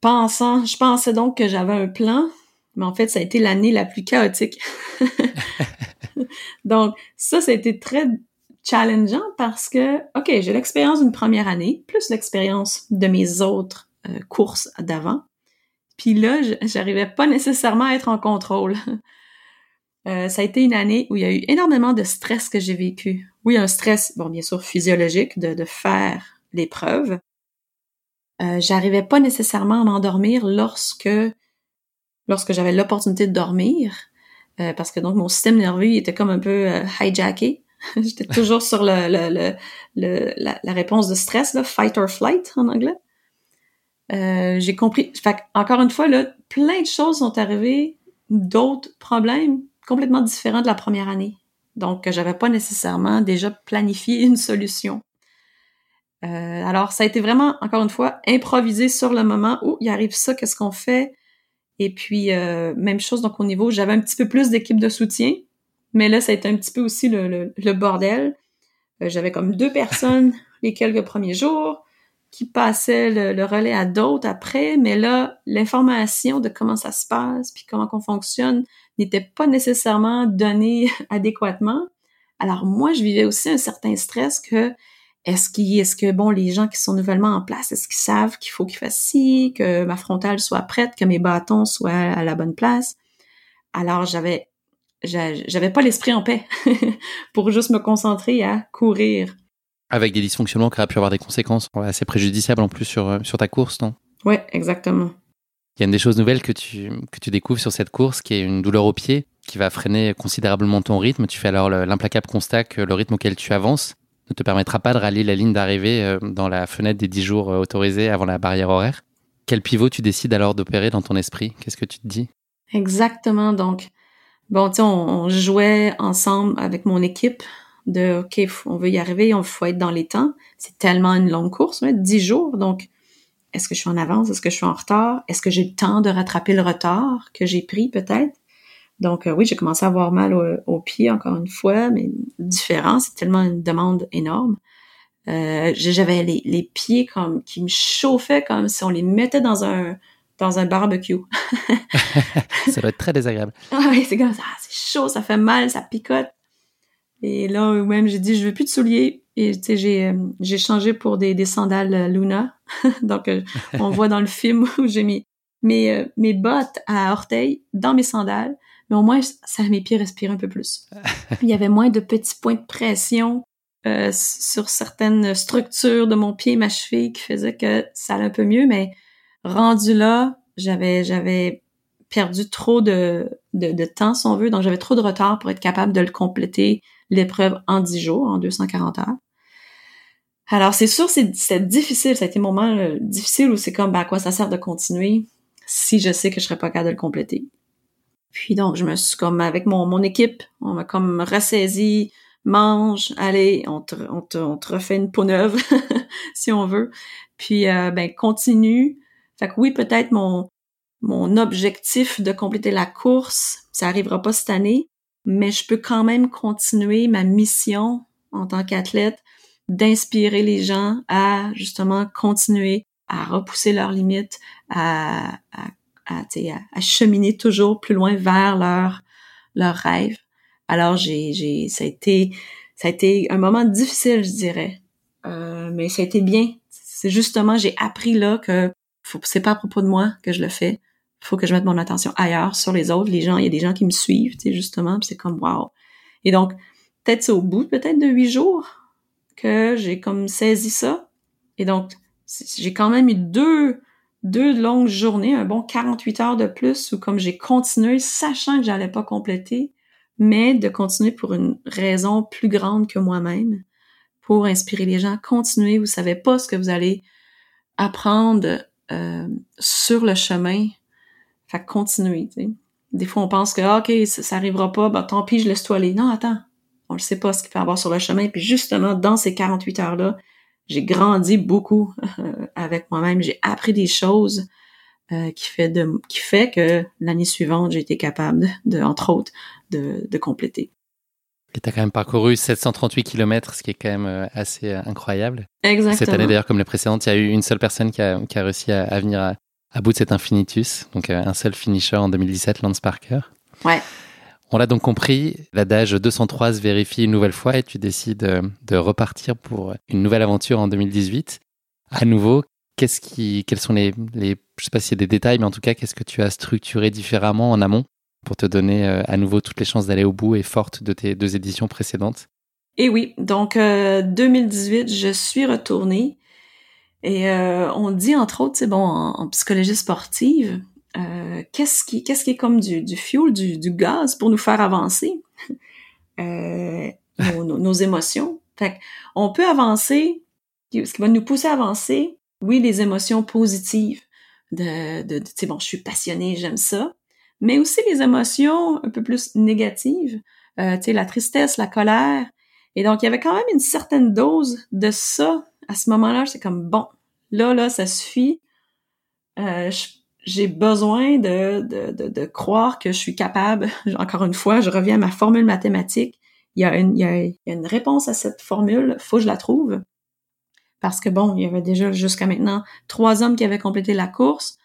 pensant, je pensais donc que j'avais un plan, mais en fait, ça a été l'année la plus chaotique. donc, ça, ça a été très challengeant parce que, OK, j'ai l'expérience d'une première année, plus l'expérience de mes autres euh, courses d'avant. Puis là, j'arrivais pas nécessairement à être en contrôle. Euh, ça a été une année où il y a eu énormément de stress que j'ai vécu. Oui, un stress, bon, bien sûr, physiologique de, de faire l'épreuve. Euh, j'arrivais pas nécessairement à m'endormir lorsque lorsque j'avais l'opportunité de dormir, euh, parce que donc mon système nerveux était comme un peu hijacké. J'étais toujours sur la, réponse de stress, fight or flight en anglais. Euh, j'ai compris. Encore une fois, là, plein de choses sont arrivées, d'autres problèmes complètement différents de la première année. Donc, j'avais pas nécessairement déjà planifié une solution. Euh, alors, ça a été vraiment, encore une fois, improvisé sur le moment où il arrive ça, qu'est-ce qu'on fait? Et puis, euh, même chose, donc au niveau, j'avais un petit peu plus d'équipe de soutien, mais là, ça a été un petit peu aussi le, le, bordel. Euh, j'avais comme deux personnes les quelques premiers jours qui passaient le, relais à d'autres après, mais là, l'information de comment ça se passe, puis comment qu'on fonctionne, n'était pas nécessairement donnée adéquatement. Alors moi, je vivais aussi un certain stress que est-ce est-ce que bon les gens qui sont nouvellement en place, est-ce qu'ils savent qu'il faut qu'ils fassent ci, que ma frontale soit prête, que mes bâtons soient à la bonne place? Alors j'avais j'avais pas l'esprit en paix pour juste me concentrer à courir. Avec des dysfonctionnements qui auraient pu avoir des conséquences assez préjudiciables en plus sur, euh, sur ta course, non? Oui, exactement. Il y a une des choses nouvelles que tu, que tu découvres sur cette course qui est une douleur au pied qui va freiner considérablement ton rythme. Tu fais alors l'implacable constat que le rythme auquel tu avances ne te permettra pas de rallier la ligne d'arrivée euh, dans la fenêtre des 10 jours euh, autorisés avant la barrière horaire. Quel pivot tu décides alors d'opérer dans ton esprit? Qu'est-ce que tu te dis? Exactement. Donc, bon, tu sais, on, jouait ensemble avec mon équipe de OK, on veut y arriver, on faut être dans les temps. C'est tellement une longue course, ouais, 10 jours. Donc, est-ce que je suis en avance? Est-ce que je suis en retard? Est-ce que j'ai le temps de rattraper le retard que j'ai pris peut-être? Donc euh, oui, j'ai commencé à avoir mal au, pied encore une fois, mais différent, c'est tellement une demande énorme. Euh, j'avais les, les, pieds comme qui me chauffaient comme si on les mettait dans un dans un barbecue. ça doit être très désagréable. Ah oui, c'est comme ça, c'est chaud, ça fait mal, ça picote. Et là, même, j'ai dit, je veux plus de souliers. Et tu sais, j'ai euh, j'ai changé pour des, des sandales Luna. Donc, on voit dans le film où j'ai mis mes, mes bottes à orteils dans mes sandales. Mais au moins, ça mes pieds respirent un peu plus. Il y avait moins de petits points de pression euh, sur certaines structures de mon pied ma cheville qui faisaient que ça allait un peu mieux. Mais rendu là, j'avais j'avais perdu trop de, de, de, temps, si on veut. Donc, j'avais trop de retard pour être capable de le compléter, l'épreuve en 10 jours, en 240 heures. Alors, c'est sûr, c'est difficile. Ça a été un moment euh, difficile où c'est comme, ben, à quoi ça sert de continuer si je sais que je serais pas capable de le compléter? Puis donc, je me suis comme, avec mon, mon équipe, on m'a comme ressaisi, mange, allez, on te, on te, on te refait une peau neuve, si on veut. Puis, euh, ben, continue. Fait que oui, peut-être mon, mon objectif de compléter la course, ça arrivera pas cette année, mais je peux quand même continuer ma mission en tant qu'athlète d'inspirer les gens à justement continuer à repousser leurs limites, à, à, à, à cheminer toujours plus loin vers leur, leur rêve. Alors j'ai, j'ai, ça a été, ça a été un moment difficile, je dirais, euh, mais ça a été bien. C'est justement, j'ai appris là que faut, c'est pas à propos de moi que je le fais faut que je mette mon attention ailleurs sur les autres. Les gens, il y a des gens qui me suivent, tu sais, justement, c'est comme wow. Et donc, peut-être c'est au bout peut-être de huit jours que j'ai comme saisi ça. Et donc, j'ai quand même eu deux, deux longues journées, un bon 48 heures de plus où comme j'ai continué, sachant que j'allais pas compléter, mais de continuer pour une raison plus grande que moi-même, pour inspirer les gens. Continuer, vous savez pas ce que vous allez apprendre euh, sur le chemin fait sais. Des fois, on pense que, ah, OK, ça, arrivera pas, bah, tant pis, je laisse toi aller. Non, attends. On ne sait pas ce qu'il peut avoir sur le chemin. Puis justement, dans ces 48 heures-là, j'ai grandi beaucoup euh, avec moi-même. J'ai appris des choses euh, qui fait de qui fait que l'année suivante, j'ai été capable de, entre autres, de, de compléter. Et tu as quand même parcouru 738 km, ce qui est quand même euh, assez incroyable. Exactement. Cette année d'ailleurs, comme les précédentes, il y a eu une seule personne qui a, qui a réussi à, à venir à, à bout de cet infinitus. Donc un seul finisher en 2017, Lance Parker. Ouais. On l'a donc compris, l'adage 203 se vérifie une nouvelle fois et tu décides euh, de repartir pour une nouvelle aventure en 2018. À nouveau, qu'est-ce qui, quels sont les, je sais pas s'il y a des détails, mais en tout cas, qu'est-ce que tu as structuré différemment en amont pour te donner euh, à nouveau toutes les chances d'aller au bout et forte de tes deux éditions précédentes? Et oui, donc 2018, je suis retournée et euh, on dit entre autres, c'est bon, en, psychologie sportive, euh, qu'est-ce qui, qu'est-ce qui est comme du, du fuel, du, du gaz pour nous faire avancer? Euh, nos, nos, émotions. Fait on peut avancer, ce qui va nous pousser à avancer, oui, les émotions positives de, de, de tu sais, bon, je suis passionnée, j'aime ça, mais aussi les émotions un peu plus négatives, euh, tu sais, la tristesse, la colère. Et donc, il y avait quand même une certaine dose de ça à ce moment-là, c'est comme bon, là, là, ça suffit. Euh, j'ai besoin de, de, de, croire que je suis capable. Encore une fois, je reviens à ma formule mathématique. Il y a une, il y a, une réponse à cette formule, faut que je la trouve. Parce que bon, il y avait déjà jusqu'à maintenant trois hommes qui avaient complété la course.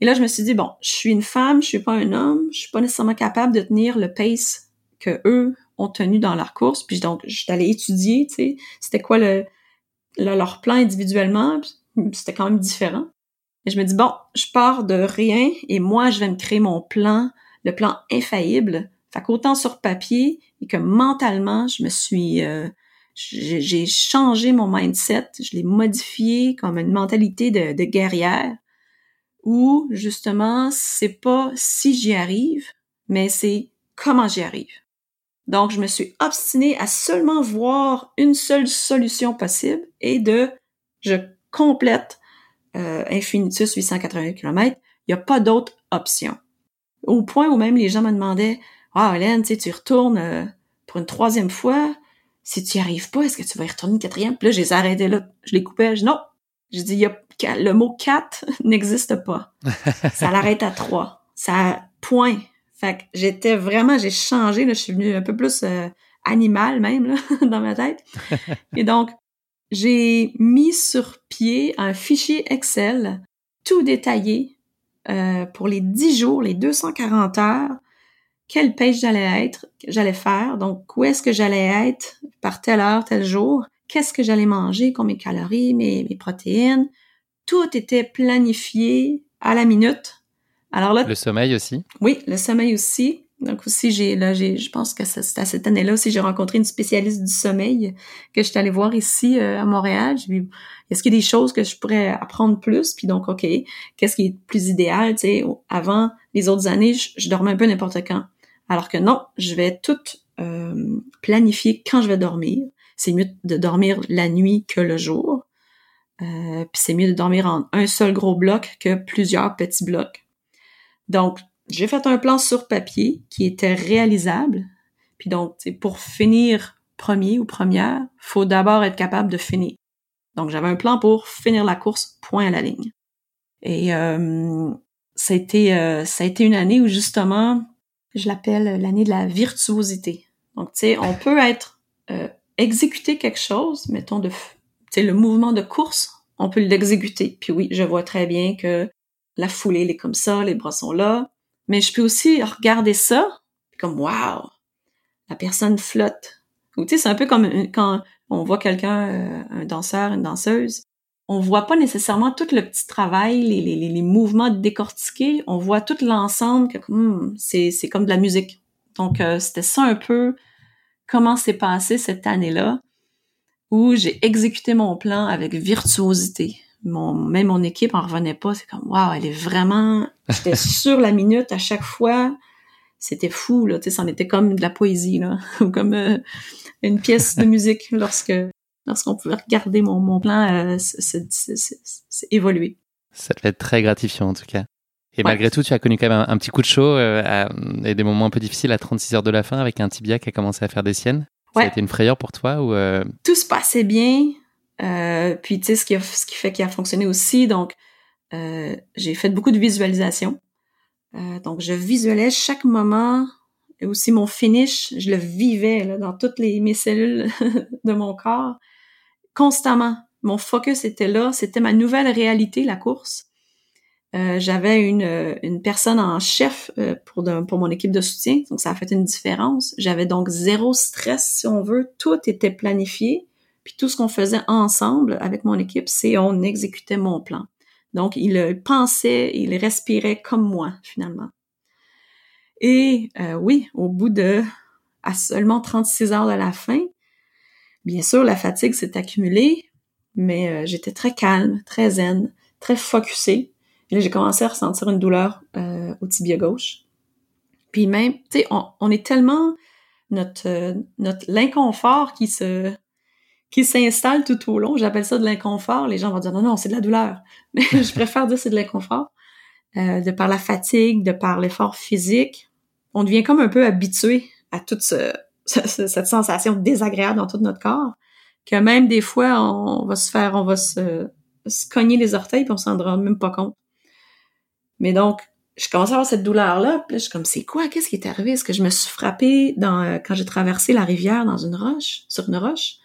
Et là, je me suis dit, bon, je suis une femme, je suis pas un homme, je suis pas nécessairement capable de tenir le pace que eux ont tenu dans leur course. Puis donc, je suis allée étudier, tu sais, c'était quoi le, leur plan individuellement, c'était quand même différent. Et je me dis, bon, je pars de rien et moi, je vais me créer mon plan, le plan infaillible. Fait qu'autant sur papier et que mentalement, je me suis... Euh, j'ai changé mon mindset, je l'ai modifié comme une mentalité de, de guerrière où, justement, c'est pas si j'y arrive, mais c'est comment j'y arrive. Donc, je me suis obstinée à seulement voir une seule solution possible et de, je complète euh, Infinitus 888 km. Il n'y a pas d'autre option. Au point où même les gens me demandaient, ah, Hélène, tu sais, tu retournes euh, pour une troisième fois. Si tu n'y arrives pas, est-ce que tu vas y retourner une quatrième? Puis là, je les arrêtais là. Je les coupais. Je dis, non. Je dis, y a, le mot 4 n'existe pas. Ça l'arrête à 3. Ça, point. Fait que j'étais vraiment, j'ai changé, là, je suis venue un peu plus euh, animal même là, dans ma tête. Et donc, j'ai mis sur pied un fichier Excel tout détaillé euh, pour les 10 jours, les 240 heures, quelle page j'allais être, j'allais faire, donc où est-ce que j'allais être par telle heure, tel jour, qu'est-ce que j'allais manger, combien de calories, mes, mes protéines? Tout était planifié à la minute. Alors là, le sommeil aussi? Oui, le sommeil aussi. Donc aussi, j'ai là, j'ai, je pense que c'est à cette année-là aussi, j'ai rencontré une spécialiste du sommeil que je suis allée voir ici euh, à Montréal. J'ai vu, est-ce qu'il y a des choses que je pourrais apprendre plus? Puis donc, OK, qu'est-ce qui est plus idéal? Tu sais, avant les autres années, je, dormais un peu n'importe quand. Alors que non, je vais tout euh, planifier quand je vais dormir. C'est mieux de dormir la nuit que le jour. Euh, puis c'est mieux de dormir en un seul gros bloc que plusieurs petits blocs. Donc, j'ai fait un plan sur papier qui était réalisable. Puis donc, pour finir premier ou première, faut d'abord être capable de finir. Donc, j'avais un plan pour finir la course, point à la ligne. Et euh, ça, a été, euh, ça a été une année où justement, je l'appelle l'année de la virtuosité. Donc, tu sais, on peut être euh, exécuter quelque chose, mettons de, tu sais, le mouvement de course, on peut l'exécuter. Puis oui, je vois très bien que la foulée, elle est comme ça, les bras sont là. Mais je peux aussi regarder ça, comme wow, la personne flotte. Ou tu c'est un peu comme quand on voit quelqu'un, euh, un danseur, une danseuse, on voit pas nécessairement tout le petit travail, les, les, les mouvements décortiqués, on voit tout l'ensemble, hmm, c'est, c'est comme de la musique. Donc, euh, c'était ça un peu comment s'est passé cette année-là, où j'ai exécuté mon plan avec virtuosité mon, même mon équipe en revenait pas. C'est comme, waouh, elle est vraiment, j'étais sur la minute à chaque fois. C'était fou, là, tu sais, c'en était comme de la poésie, là, ou comme euh, une pièce de musique lorsque, lorsqu'on pouvait regarder mon, mon plan euh, évoluer. Ça devait être très gratifiant, en tout cas. Et malgré tout, tu as connu quand même un, petit coup de chaud euh, et des moments un peu difficiles à 36 heures de la fin avec un tibia qui a commencé à faire des siennes. Ça a été une frayeur pour toi ou euh? Tout se passait bien. Euh, puis tu sais ce qui ce qui fait qu'il a fonctionné aussi, donc euh, j'ai fait beaucoup de visualisation. Euh, donc je visualisais chaque moment et aussi mon finish, je le vivais là, dans toutes les mes cellules de mon corps constamment. Mon focus était là, c'était ma nouvelle réalité la course. Euh, j'avais une, une personne en chef euh, pour, pour mon équipe de soutien, donc ça a fait une différence. J'avais donc zéro stress, si on veut. Tout était planifié. Puis tout ce qu'on faisait ensemble avec mon équipe, c'est on exécutait mon plan. Donc, il pensait, il respirait comme moi, finalement. Et euh, oui, au bout de à seulement 36 heures de la fin, bien sûr, la fatigue s'est accumulée, mais euh, j'étais très calme, très zen, très focusée. Et là, j'ai commencé à ressentir une douleur euh, au tibia gauche. Puis même, tu sais, on, on, est tellement notre notre l'inconfort qui se qui s'installe tout au long. J'appelle ça de l'inconfort. Les gens vont dire non, non, c'est de la douleur. Mais je préfère dire c'est de l'inconfort. Euh, de par la fatigue, de par l'effort physique, on devient comme un peu habitué à toute cette sensation désagréable dans tout notre corps, que même des fois, on va se faire, on va se, cogner les orteils puis on s'en rendra même pas compte. Mais donc, je commence à avoir cette douleur-là, puis je suis comme, c'est quoi? Qu'est-ce qui est arrivé? Est-ce que je me suis frappée euh, quand j'ai traversé la rivière dans une roche, sur une roche?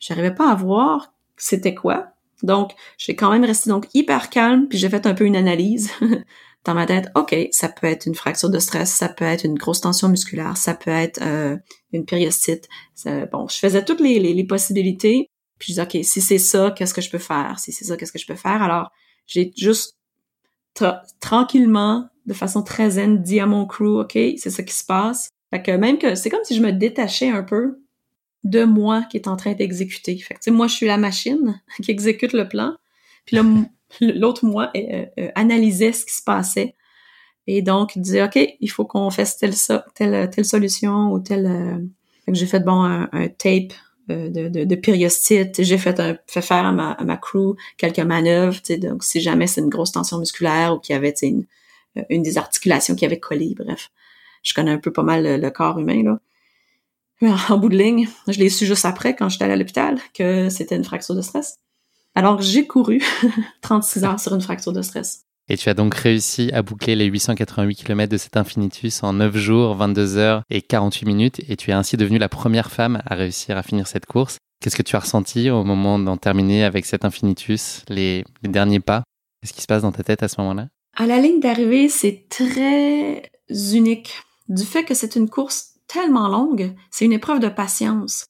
J'arrivais pas à voir c'était quoi. Donc, j'ai quand même resté donc hyper calme, puis j'ai fait un peu une analyse dans ma tête. OK, ça peut être une fracture de stress, ça peut être une grosse tension musculaire, ça peut être euh, une périostite. bon, je faisais toutes les, les, possibilités, puis je disais, OK, si c'est ça, qu'est-ce que je peux faire? Si c'est ça, qu'est-ce que je peux faire? Alors, j'ai juste tranquillement, de façon très zen, dit à mon crew, OK, c'est ça qui se passe. Fait que même que c'est comme si je me détachais un peu de moi qui est en train d'exécuter. Fait que, moi, je suis la machine qui exécute le plan. Puis l'autre moi euh, euh, analysait ce qui se passait. Et donc, disait, OK, il faut qu'on fasse telle, telle, telle solution ou telle... Euh... j'ai fait, bon, un, tape euh, de, de, périostite. J'ai fait, un, faire à ma, à ma crew quelques manœuvres. Donc, si jamais c'est une grosse tension musculaire ou qu'il y avait une, une des articulations qui avait collé, bref. Je connais un peu pas mal le, le corps humain, là. En bout de ligne, je l'ai su juste après, quand j'étais allée à l'hôpital, que c'était une fracture de stress. Alors j'ai couru 36 heures sur une fracture de stress. Et tu as donc réussi à boucler les 888 km de cet infinitus en 9 jours, 22 heures et 48 minutes. Et tu es ainsi devenue la première femme à réussir à finir cette course. Qu'est-ce que tu as ressenti au moment d'en terminer avec cet infinitus, les, les derniers pas? Qu'est-ce qui se passe dans ta tête à ce moment-là? À la ligne d'arrivée, c'est très unique. Du fait que c'est une course tellement longue, c'est une épreuve de patience.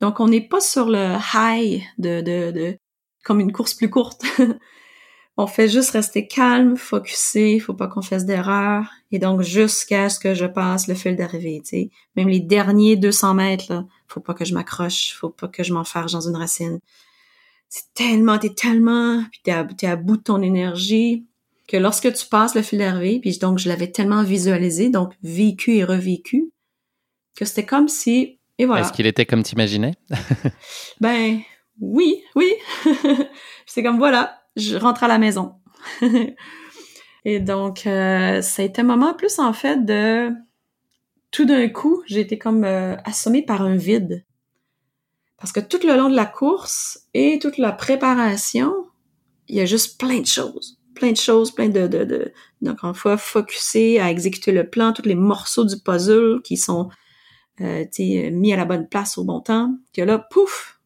Donc, on n'est pas sur le high de, de, comme une course plus courte. on fait juste rester calme, focusé, faut pas qu'on fasse d'erreurs. Et donc, jusqu'à ce que je passe le fil d'arrivée. Même les derniers 200 mètres, là, faut pas que je m'accroche, faut pas que je m'enfarge dans une racine. C'est tellement, t'es tellement, puis t'es à, à bout de ton énergie, que lorsque tu passes le fil d'arrivée, puis donc je l'avais tellement visualisé, donc vécu et revécu, que c'était comme si, et voilà. Est-ce qu'il était comme t'imaginais? ben, oui, oui. c'est comme, voilà, je rentre à la maison. et donc, euh, ça a été un moment plus, en fait, de... Tout d'un coup, j'ai été comme euh, assommée par un vide. Parce que tout le long de la course et toute la préparation, il y a juste plein de choses. Plein de choses, plein de, de, de donc une fois focusé à exécuter le plan, tous les morceaux du puzzle qui sont euh, mis à la bonne place au bon temps, que là, pouf,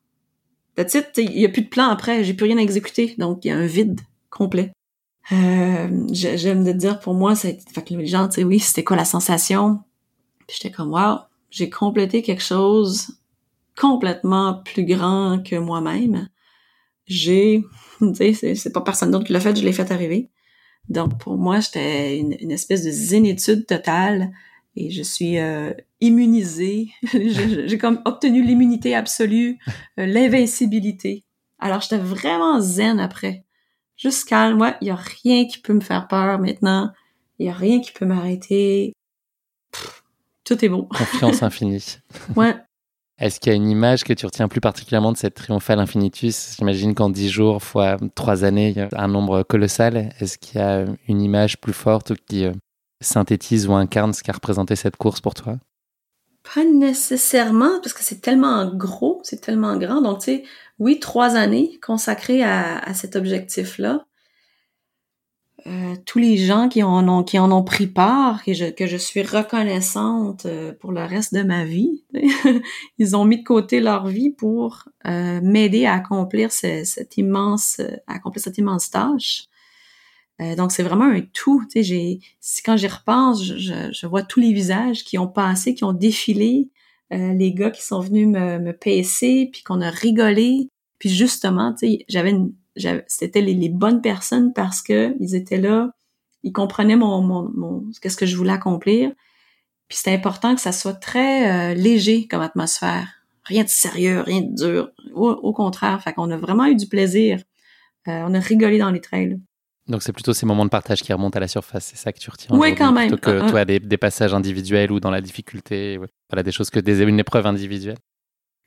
that's it, il y a plus de plan après, j'ai plus rien à exécuter, donc il y a un vide complet. Euh, j'aime de dire pour moi, c'est fait que les gens, tu sais, oui, c'était quoi la sensation? Puis j'étais comme wow, j'ai complété quelque chose complètement plus grand que moi-même. J'ai, tu sais, c'est pas personne d'autre qui l'a fait, je l'ai fait arriver. Donc pour moi, j'étais une, espèce de zénitude totale et je suis euh, immunisée. J'ai comme obtenu l'immunité absolue, euh, l'invincibilité. Alors j'étais vraiment zen après. Juste calme, ouais, il y a rien qui peut me faire peur maintenant. Il y a rien qui peut m'arrêter. Tout est bon. Confiance infinie. ouais. Est-ce qu'il y a une image que tu retiens plus particulièrement de cette triomphale infinitus? J'imagine qu'en dix jours fois trois années, il y a un nombre colossal. Est-ce qu'il y a une image plus forte qui euh, synthétise ou incarne ce qu'a représenté cette course pour toi? Pas nécessairement, parce que c'est tellement gros, c'est tellement grand. Donc, tu sais, oui, trois années consacrées à cet objectif-là. Euh, tous les gens qui en ont pris part, que je, que je suis reconnaissante euh, pour le reste de ma vie. Ils ont mis de côté leur vie pour euh, m'aider à accomplir cette immense tâche. Donc c'est vraiment un tout. Tu sais, quand j'y repense, je, vois tous les visages qui ont passé, qui ont défilé, les gars qui sont venus me, me puis qu'on a rigolé. Puis justement, tu sais, j'avais c'était les, bonnes personnes parce que ils étaient là, ils comprenaient mon, mon, qu'est-ce que je voulais accomplir. Puis c'était important que ça soit très euh, léger comme atmosphère, rien de sérieux, rien de dur. Au, contraire, fait qu'on a vraiment eu du plaisir. Euh, on a rigolé dans les trails. Donc c'est plutôt ces moments de partage qui remontent à la surface, c'est ça que tu retiens. Oui, quand même. Plutôt que toi des, des, passages individuels ou dans la difficulté, voilà des choses que des une épreuve individuelle.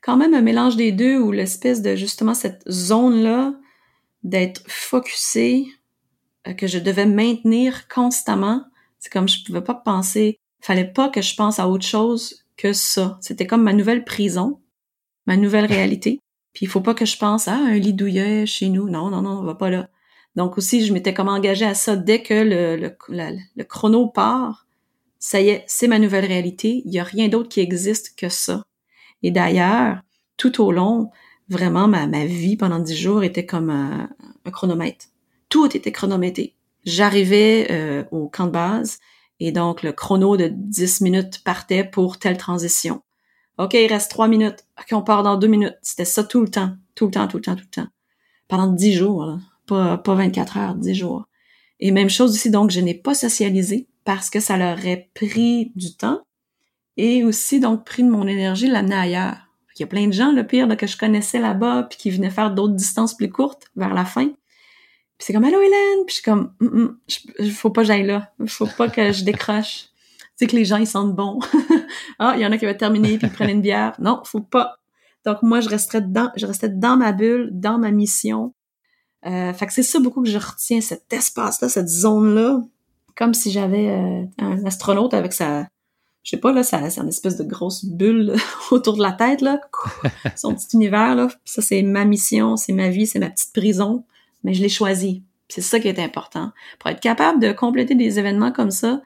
Quand même un mélange des deux ou l'espèce de justement cette zone là d'être focusé, euh, que je devais maintenir constamment. C'est comme je pouvais pas penser, fallait pas que je pense à autre chose que ça. C'était comme ma nouvelle prison, ma nouvelle réalité. Puis il faut pas que je pense à un lit douillet chez nous. Non, non, non, on va pas là. Donc aussi, je m'étais comme engagée à ça dès que le, le, le chrono part. Ça y est, c'est ma nouvelle réalité. Il y a rien d'autre qui existe que ça. Et d'ailleurs, tout au long, vraiment ma, ma vie pendant dix jours était comme un, chronomètre. Tout était chronométré. J'arrivais euh, au camp de base et donc le chrono de dix minutes partait pour telle transition. OK, il reste trois minutes. OK, on part dans deux minutes. C'était ça tout le temps, tout le temps, tout le temps, tout le temps. Pendant dix jours, là. Pas, pas 24 heures, dix jours. Et même chose ici, donc je n'ai pas socialisé parce que ça leur aurait pris du temps et aussi donc pris de mon énergie, l'amener ailleurs. Il y a plein de gens, le pire, que je connaissais là-bas, puis qui venaient faire d'autres distances plus courtes vers la fin. Puis c'est comme Allô Hélène, puis je suis comme mm, mm, faut pas que j'aille là, faut pas que je décroche. tu sais que les gens ils sentent bon. ah, il y en a qui vont terminer puis ils prennent une bière. Non, faut pas. Donc moi je resterais dans, je restais dans ma bulle, dans ma mission. Euh, fait que c'est ça beaucoup que je retiens, cet espace-là, cette zone-là, comme si j'avais euh, un astronaute avec sa je sais pas, là, c'est une espèce de grosse bulle autour de la tête, là. Son petit univers, là. ça, c'est ma mission, c'est ma vie, c'est ma petite prison. Mais je l'ai choisi. C'est ça qui est important. Pour être capable de compléter des événements comme ça,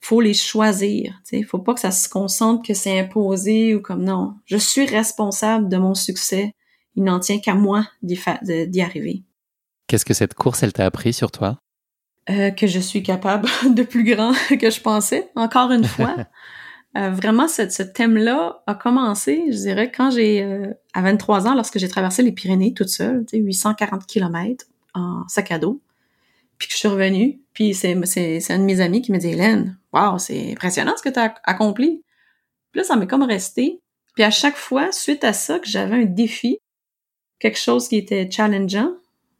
faut les choisir. Il faut pas que ça se concentre que c'est imposé ou comme non. Je suis responsable de mon succès. Il n'en tient qu'à moi d'y arriver. Qu'est-ce que cette course, elle t'a appris sur toi? Euh, que je suis capable de plus grand que je pensais, encore une fois. euh, vraiment, ce, ce thème-là a commencé, je dirais, quand j'ai, euh, à 23 ans, lorsque j'ai traversé les Pyrénées toute seule, tu sais, 840 km en sac à dos, puis que je suis revenue, puis c'est, c'est, c'est un de mes amis qui me dit, Hélène, wow, c'est impressionnant ce que tu as accompli. Puis là, ça m'est comme resté. Puis à chaque fois, suite à ça, que j'avais un défi, quelque chose qui était challengeant,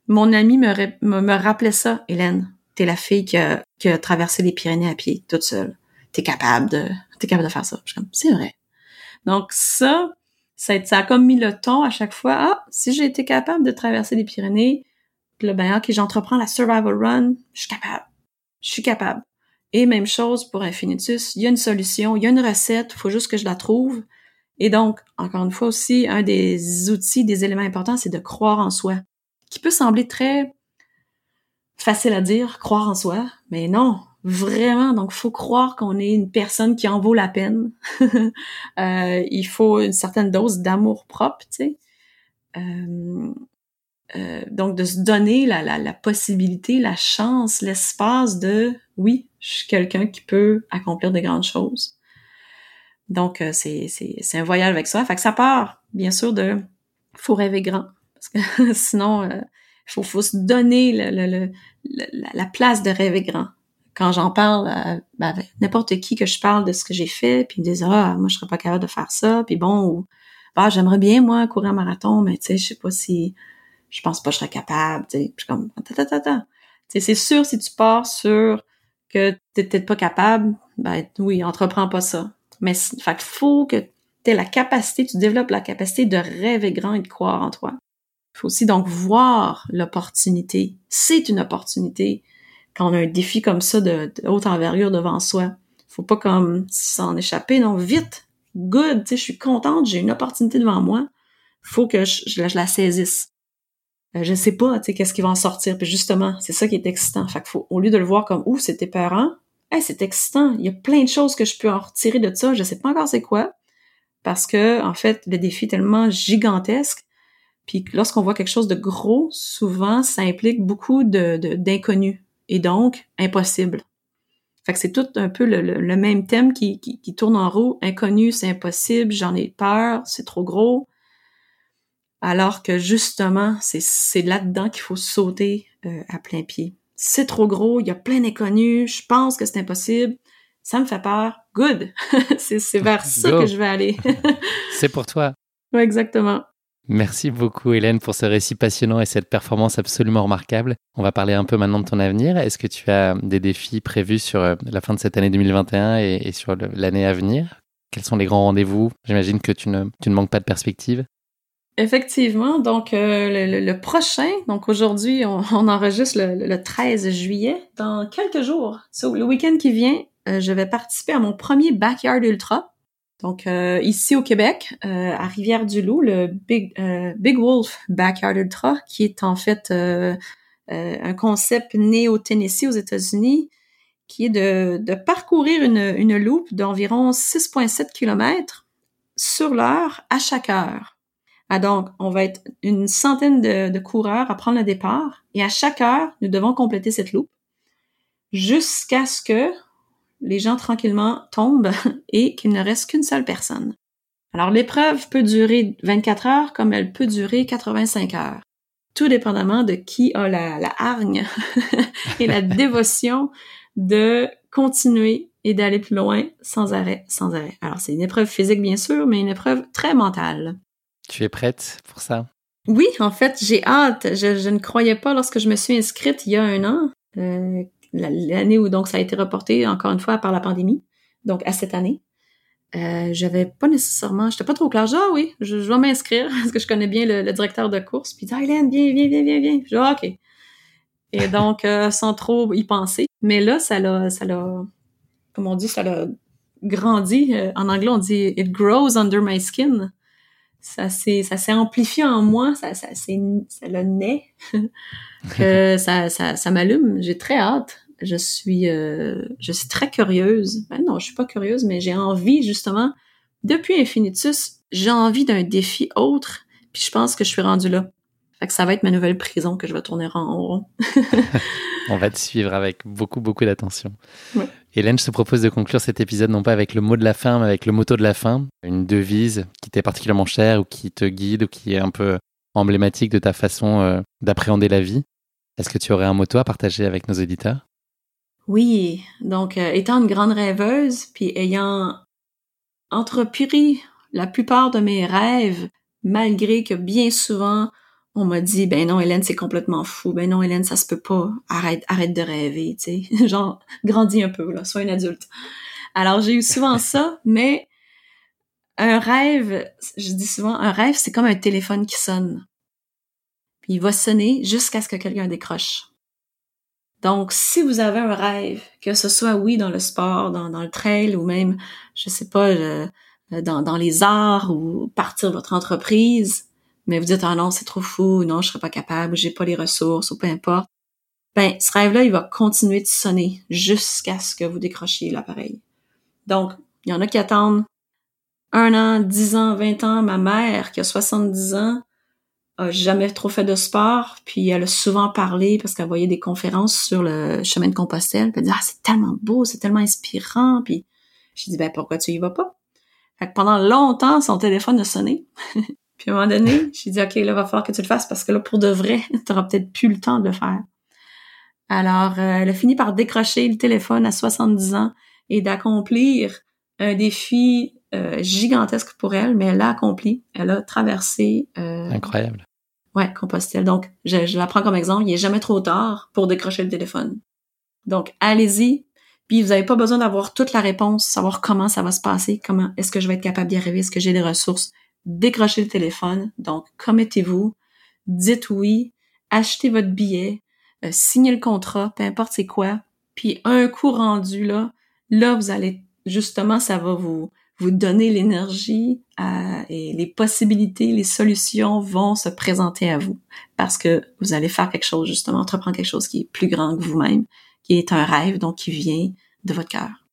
mon ami me, me, rappelait ça, Hélène, t'es la fille qui a, a traversé les Pyrénées à pied, toute seule. T'es capable de, t'es capable de faire ça. C'est vrai. Donc ça, ça a, comme mis le ton à chaque fois. Ah, si j'ai été capable de traverser les Pyrénées, là, ben, ok, j'entreprends la survival run, je suis capable. Je suis capable. Et même chose pour Infinitus, il y a une solution, il y a une recette, faut juste que je la trouve. Et donc, encore une fois aussi, un des outils, des éléments importants, c'est de croire en soi, qui peut sembler très facile à dire, croire en soi, mais non, vraiment. Donc, faut croire qu'on est une personne qui en vaut la peine. euh, il faut une certaine dose d'amour propre, tu sais. Euh, euh, donc, de se donner la, la, la possibilité, la chance, l'espace de, oui, je suis quelqu'un qui peut accomplir des grandes choses. Donc, euh, c'est un voyage avec ça. Fait que ça part, bien sûr, de faut rêver grand. Parce que sinon, il euh, faut, faut se donner le, le, la, la place de rêver grand. Quand j'en parle à ben, n'importe qui que je parle de ce que j'ai fait, puis ils me disent ah moi je serais pas capable de faire ça, puis bon ou bah j'aimerais bien moi courir un marathon, mais tu sais je sais pas si je pense pas que je serais capable, tu sais, je suis comme ta ta ta c'est sûr si tu pars sur que t'es peut-être pas capable, ben oui entreprends pas ça, mais fait faut que tu aies la capacité, tu développes la capacité de rêver grand et de croire en toi. Faut aussi donc voir l'opportunité. C'est une opportunité quand on a un défi comme ça de, haute envergure devant soi. Faut pas comme s'en échapper, non, vite, good, tu sais, je suis contente, j'ai une opportunité devant moi, faut que je, la saisisse. Euh, je sais pas, tu sais, qu'est-ce qui va en sortir, puis justement, c'est ça qui est excitant. Fait faut, au lieu de le voir comme, ouh, c'était peurant, hey, c'est excitant, il y a plein de choses que je peux en retirer de ça, je sais pas encore c'est quoi, parce que, en fait, le défi est tellement gigantesque, puis lorsqu'on voit quelque chose de gros, souvent, ça implique beaucoup de d'inconnus et donc impossible. Fait que c'est tout un peu le, même thème qui, qui, tourne en roue. Inconnu, c'est impossible, j'en ai peur, c'est trop gros. Alors que justement, c'est là-dedans qu'il faut sauter euh, à plein pied. C'est trop gros, il y a plein d'inconnus, je pense que c'est impossible, ça me fait peur. Good! c'est vers ça que je vais aller. c'est pour toi. Oui, exactement. Merci beaucoup Hélène pour ce récit passionnant et cette performance absolument remarquable. On va parler un peu maintenant de ton avenir. Est-ce que tu as des défis prévus sur euh, la fin de cette année 2021 et, sur l'année à venir? Quels sont les grands rendez-vous? J'imagine que tu ne, tu ne manques pas de perspective. Effectivement, donc euh, le, prochain, donc aujourd'hui on, enregistre le, 13 juillet. Dans quelques jours, le week-end qui vient, euh, je vais participer à mon premier Backyard Ultra. Donc euh, ici au Québec, euh, à Rivière-du-Loup, le Big, euh, Big Wolf Backyard Ultra, qui est en fait un concept né au Tennessee aux États-Unis, qui est de, parcourir une, une loupe d'environ 6,7 km sur l'heure à chaque heure. Ah donc, on va être une centaine de, de, coureurs à prendre le départ et à chaque heure, nous devons compléter cette loupe jusqu'à ce que les gens tranquillement tombent et qu'il ne reste qu'une seule personne. Alors l'épreuve peut durer 24 heures comme elle peut durer 85 heures, tout dépendamment de qui a la, hargne et la dévotion de continuer et d'aller plus loin sans arrêt, sans arrêt. Alors c'est une épreuve physique bien sûr, mais une épreuve très mentale. Tu es prête pour ça? Oui, en fait, j'ai hâte. Je, ne croyais pas lorsque je me suis inscrite il y a un an euh, l'année où donc ça a été reporté encore une fois par la pandémie, donc à cette année. Euh, j'avais pas nécessairement, j'étais pas trop clair. Ah oui, je, vais m'inscrire parce que je connais bien le, directeur de course. Puis ah, Hélène, viens, viens, viens, viens, viens. Je dis ah, ok. Et donc euh, sans trop y penser. Mais là, ça l'a, ça l'a, comme on dit, ça l'a grandi. Euh, en anglais, on dit it grows under my skin. Ça s'est, ça s'est amplifié en moi. Ça, ça, ça l'a naît. que ça, ça, ça m'allume. J'ai très hâte. Je suis, euh, je suis très curieuse. Ben non, je suis pas curieuse, mais j'ai envie justement. Depuis Infinitus, j'ai envie d'un défi autre. Puis je pense que je suis rendue là. Fait que ça va être ma nouvelle prison que je vais tourner en rond. On va te suivre avec beaucoup, beaucoup d'attention. Hélène, je te propose de conclure cet épisode non pas avec le mot de la fin, mais avec le motto de la fin, une devise qui t'est particulièrement chère ou qui te guide ou qui est un peu emblématique de ta façon euh, d'appréhender la vie. Est-ce que tu aurais un motto à partager avec nos éditeurs Oui, donc euh, étant une grande rêveuse, puis ayant entrepris la plupart de mes rêves, malgré que bien souvent on m'a dit ben non Hélène c'est complètement fou. Ben non Hélène ça se peut pas. Arrête arrête de rêver tu sais. Genre grandis un peu là. Sois une adulte. Alors j'ai eu souvent ça mais un rêve je dis souvent un rêve c'est comme un téléphone qui sonne. Puis il va sonner jusqu'à ce que quelqu'un décroche. Donc si vous avez un rêve que ce soit oui dans le sport dans, dans le trail ou même je sais pas dans, dans les arts ou partir votre entreprise mais vous dites ah non c'est trop fou, non je serais pas capable, j'ai pas les ressources ou peu importe, ben ce rêve-là il va continuer de sonner jusqu'à ce que vous décrochiez l'appareil. Donc il y en a qui attendent un an, dix ans, vingt ans. Ma mère qui a 70 ans a jamais trop fait de sport, puis elle a souvent parlé parce qu'elle voyait des conférences sur le chemin de Compostelle, puis elle dit ah c'est tellement beau, c'est tellement inspirant, puis j'ai dit ben pourquoi tu y vas pas? Fait que pendant longtemps son téléphone a sonné. Puis à un moment donné, j'ai dit, OK, là, va falloir que tu le fasses parce que là, pour de vrai, tu n'auras peut-être plus le temps de le faire. Alors, euh, elle a fini par décrocher le téléphone à 70 ans et d'accomplir un défi euh, gigantesque pour elle, mais elle l'a accompli. Elle a traversé... Euh, Incroyable. Ouais, Compostelle. Donc, je, je la prends comme exemple. Il est jamais trop tard pour décrocher le téléphone. Donc, allez-y. Puis, vous n'avez pas besoin d'avoir toute la réponse, savoir comment ça va se passer, comment est-ce que je vais être capable d'y arriver, est-ce que j'ai les ressources décrochez le téléphone. Donc, commettez-vous, dites oui, achetez votre billet, euh, signez le contrat, peu importe c'est quoi. Puis un coup rendu là, là vous allez justement, ça va vous vous donner l'énergie euh, et les possibilités, les solutions vont se présenter à vous parce que vous allez faire quelque chose justement, entreprendre quelque chose qui est plus grand que vous-même, qui est un rêve donc qui vient de votre cœur.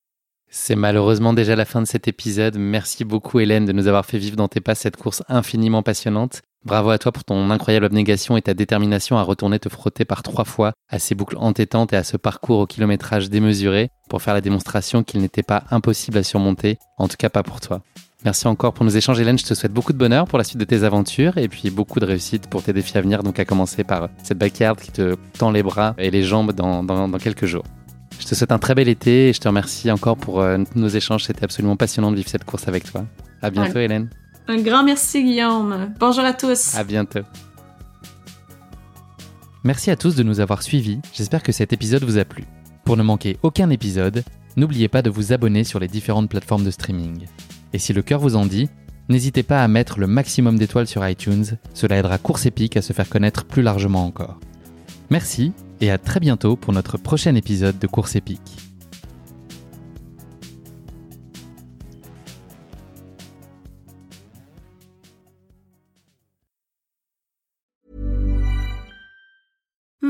C'est malheureusement déjà la fin de cet épisode. Merci beaucoup Hélène de nous avoir fait vivre dans tes pas cette course infiniment passionnante. Bravo à toi pour ton incroyable abnégation et ta détermination à retourner te frotter par trois fois à ces boucles entêtantes et à ce parcours au kilométrage démesuré pour faire la démonstration qu'il n'était pas impossible à surmonter, en tout cas pas pour toi. Merci encore pour nos échanges Hélène, je te souhaite beaucoup de bonheur pour la suite de tes aventures et puis beaucoup de réussite pour tes défis à venir, donc à commencer par cette backyard qui te tend les bras et les jambes dans, dans quelques jours. Je te souhaite un très bel été et je te remercie encore pour euh, nos échanges. C'était absolument passionnant de vivre cette course avec toi. À bientôt, Hélène. Un grand merci, Guillaume. Bonjour à tous. À bientôt. Merci à tous de nous avoir suivis. J'espère que cet épisode vous a plu. Pour ne manquer aucun épisode, n'oubliez pas de vous abonner sur les différentes plateformes de streaming. Et si le cœur vous en dit, n'hésitez pas à mettre le maximum d'étoiles sur iTunes, cela aidera Course Épique à se faire connaître plus largement encore. Merci et à très bientôt pour notre prochain épisode de Course épique.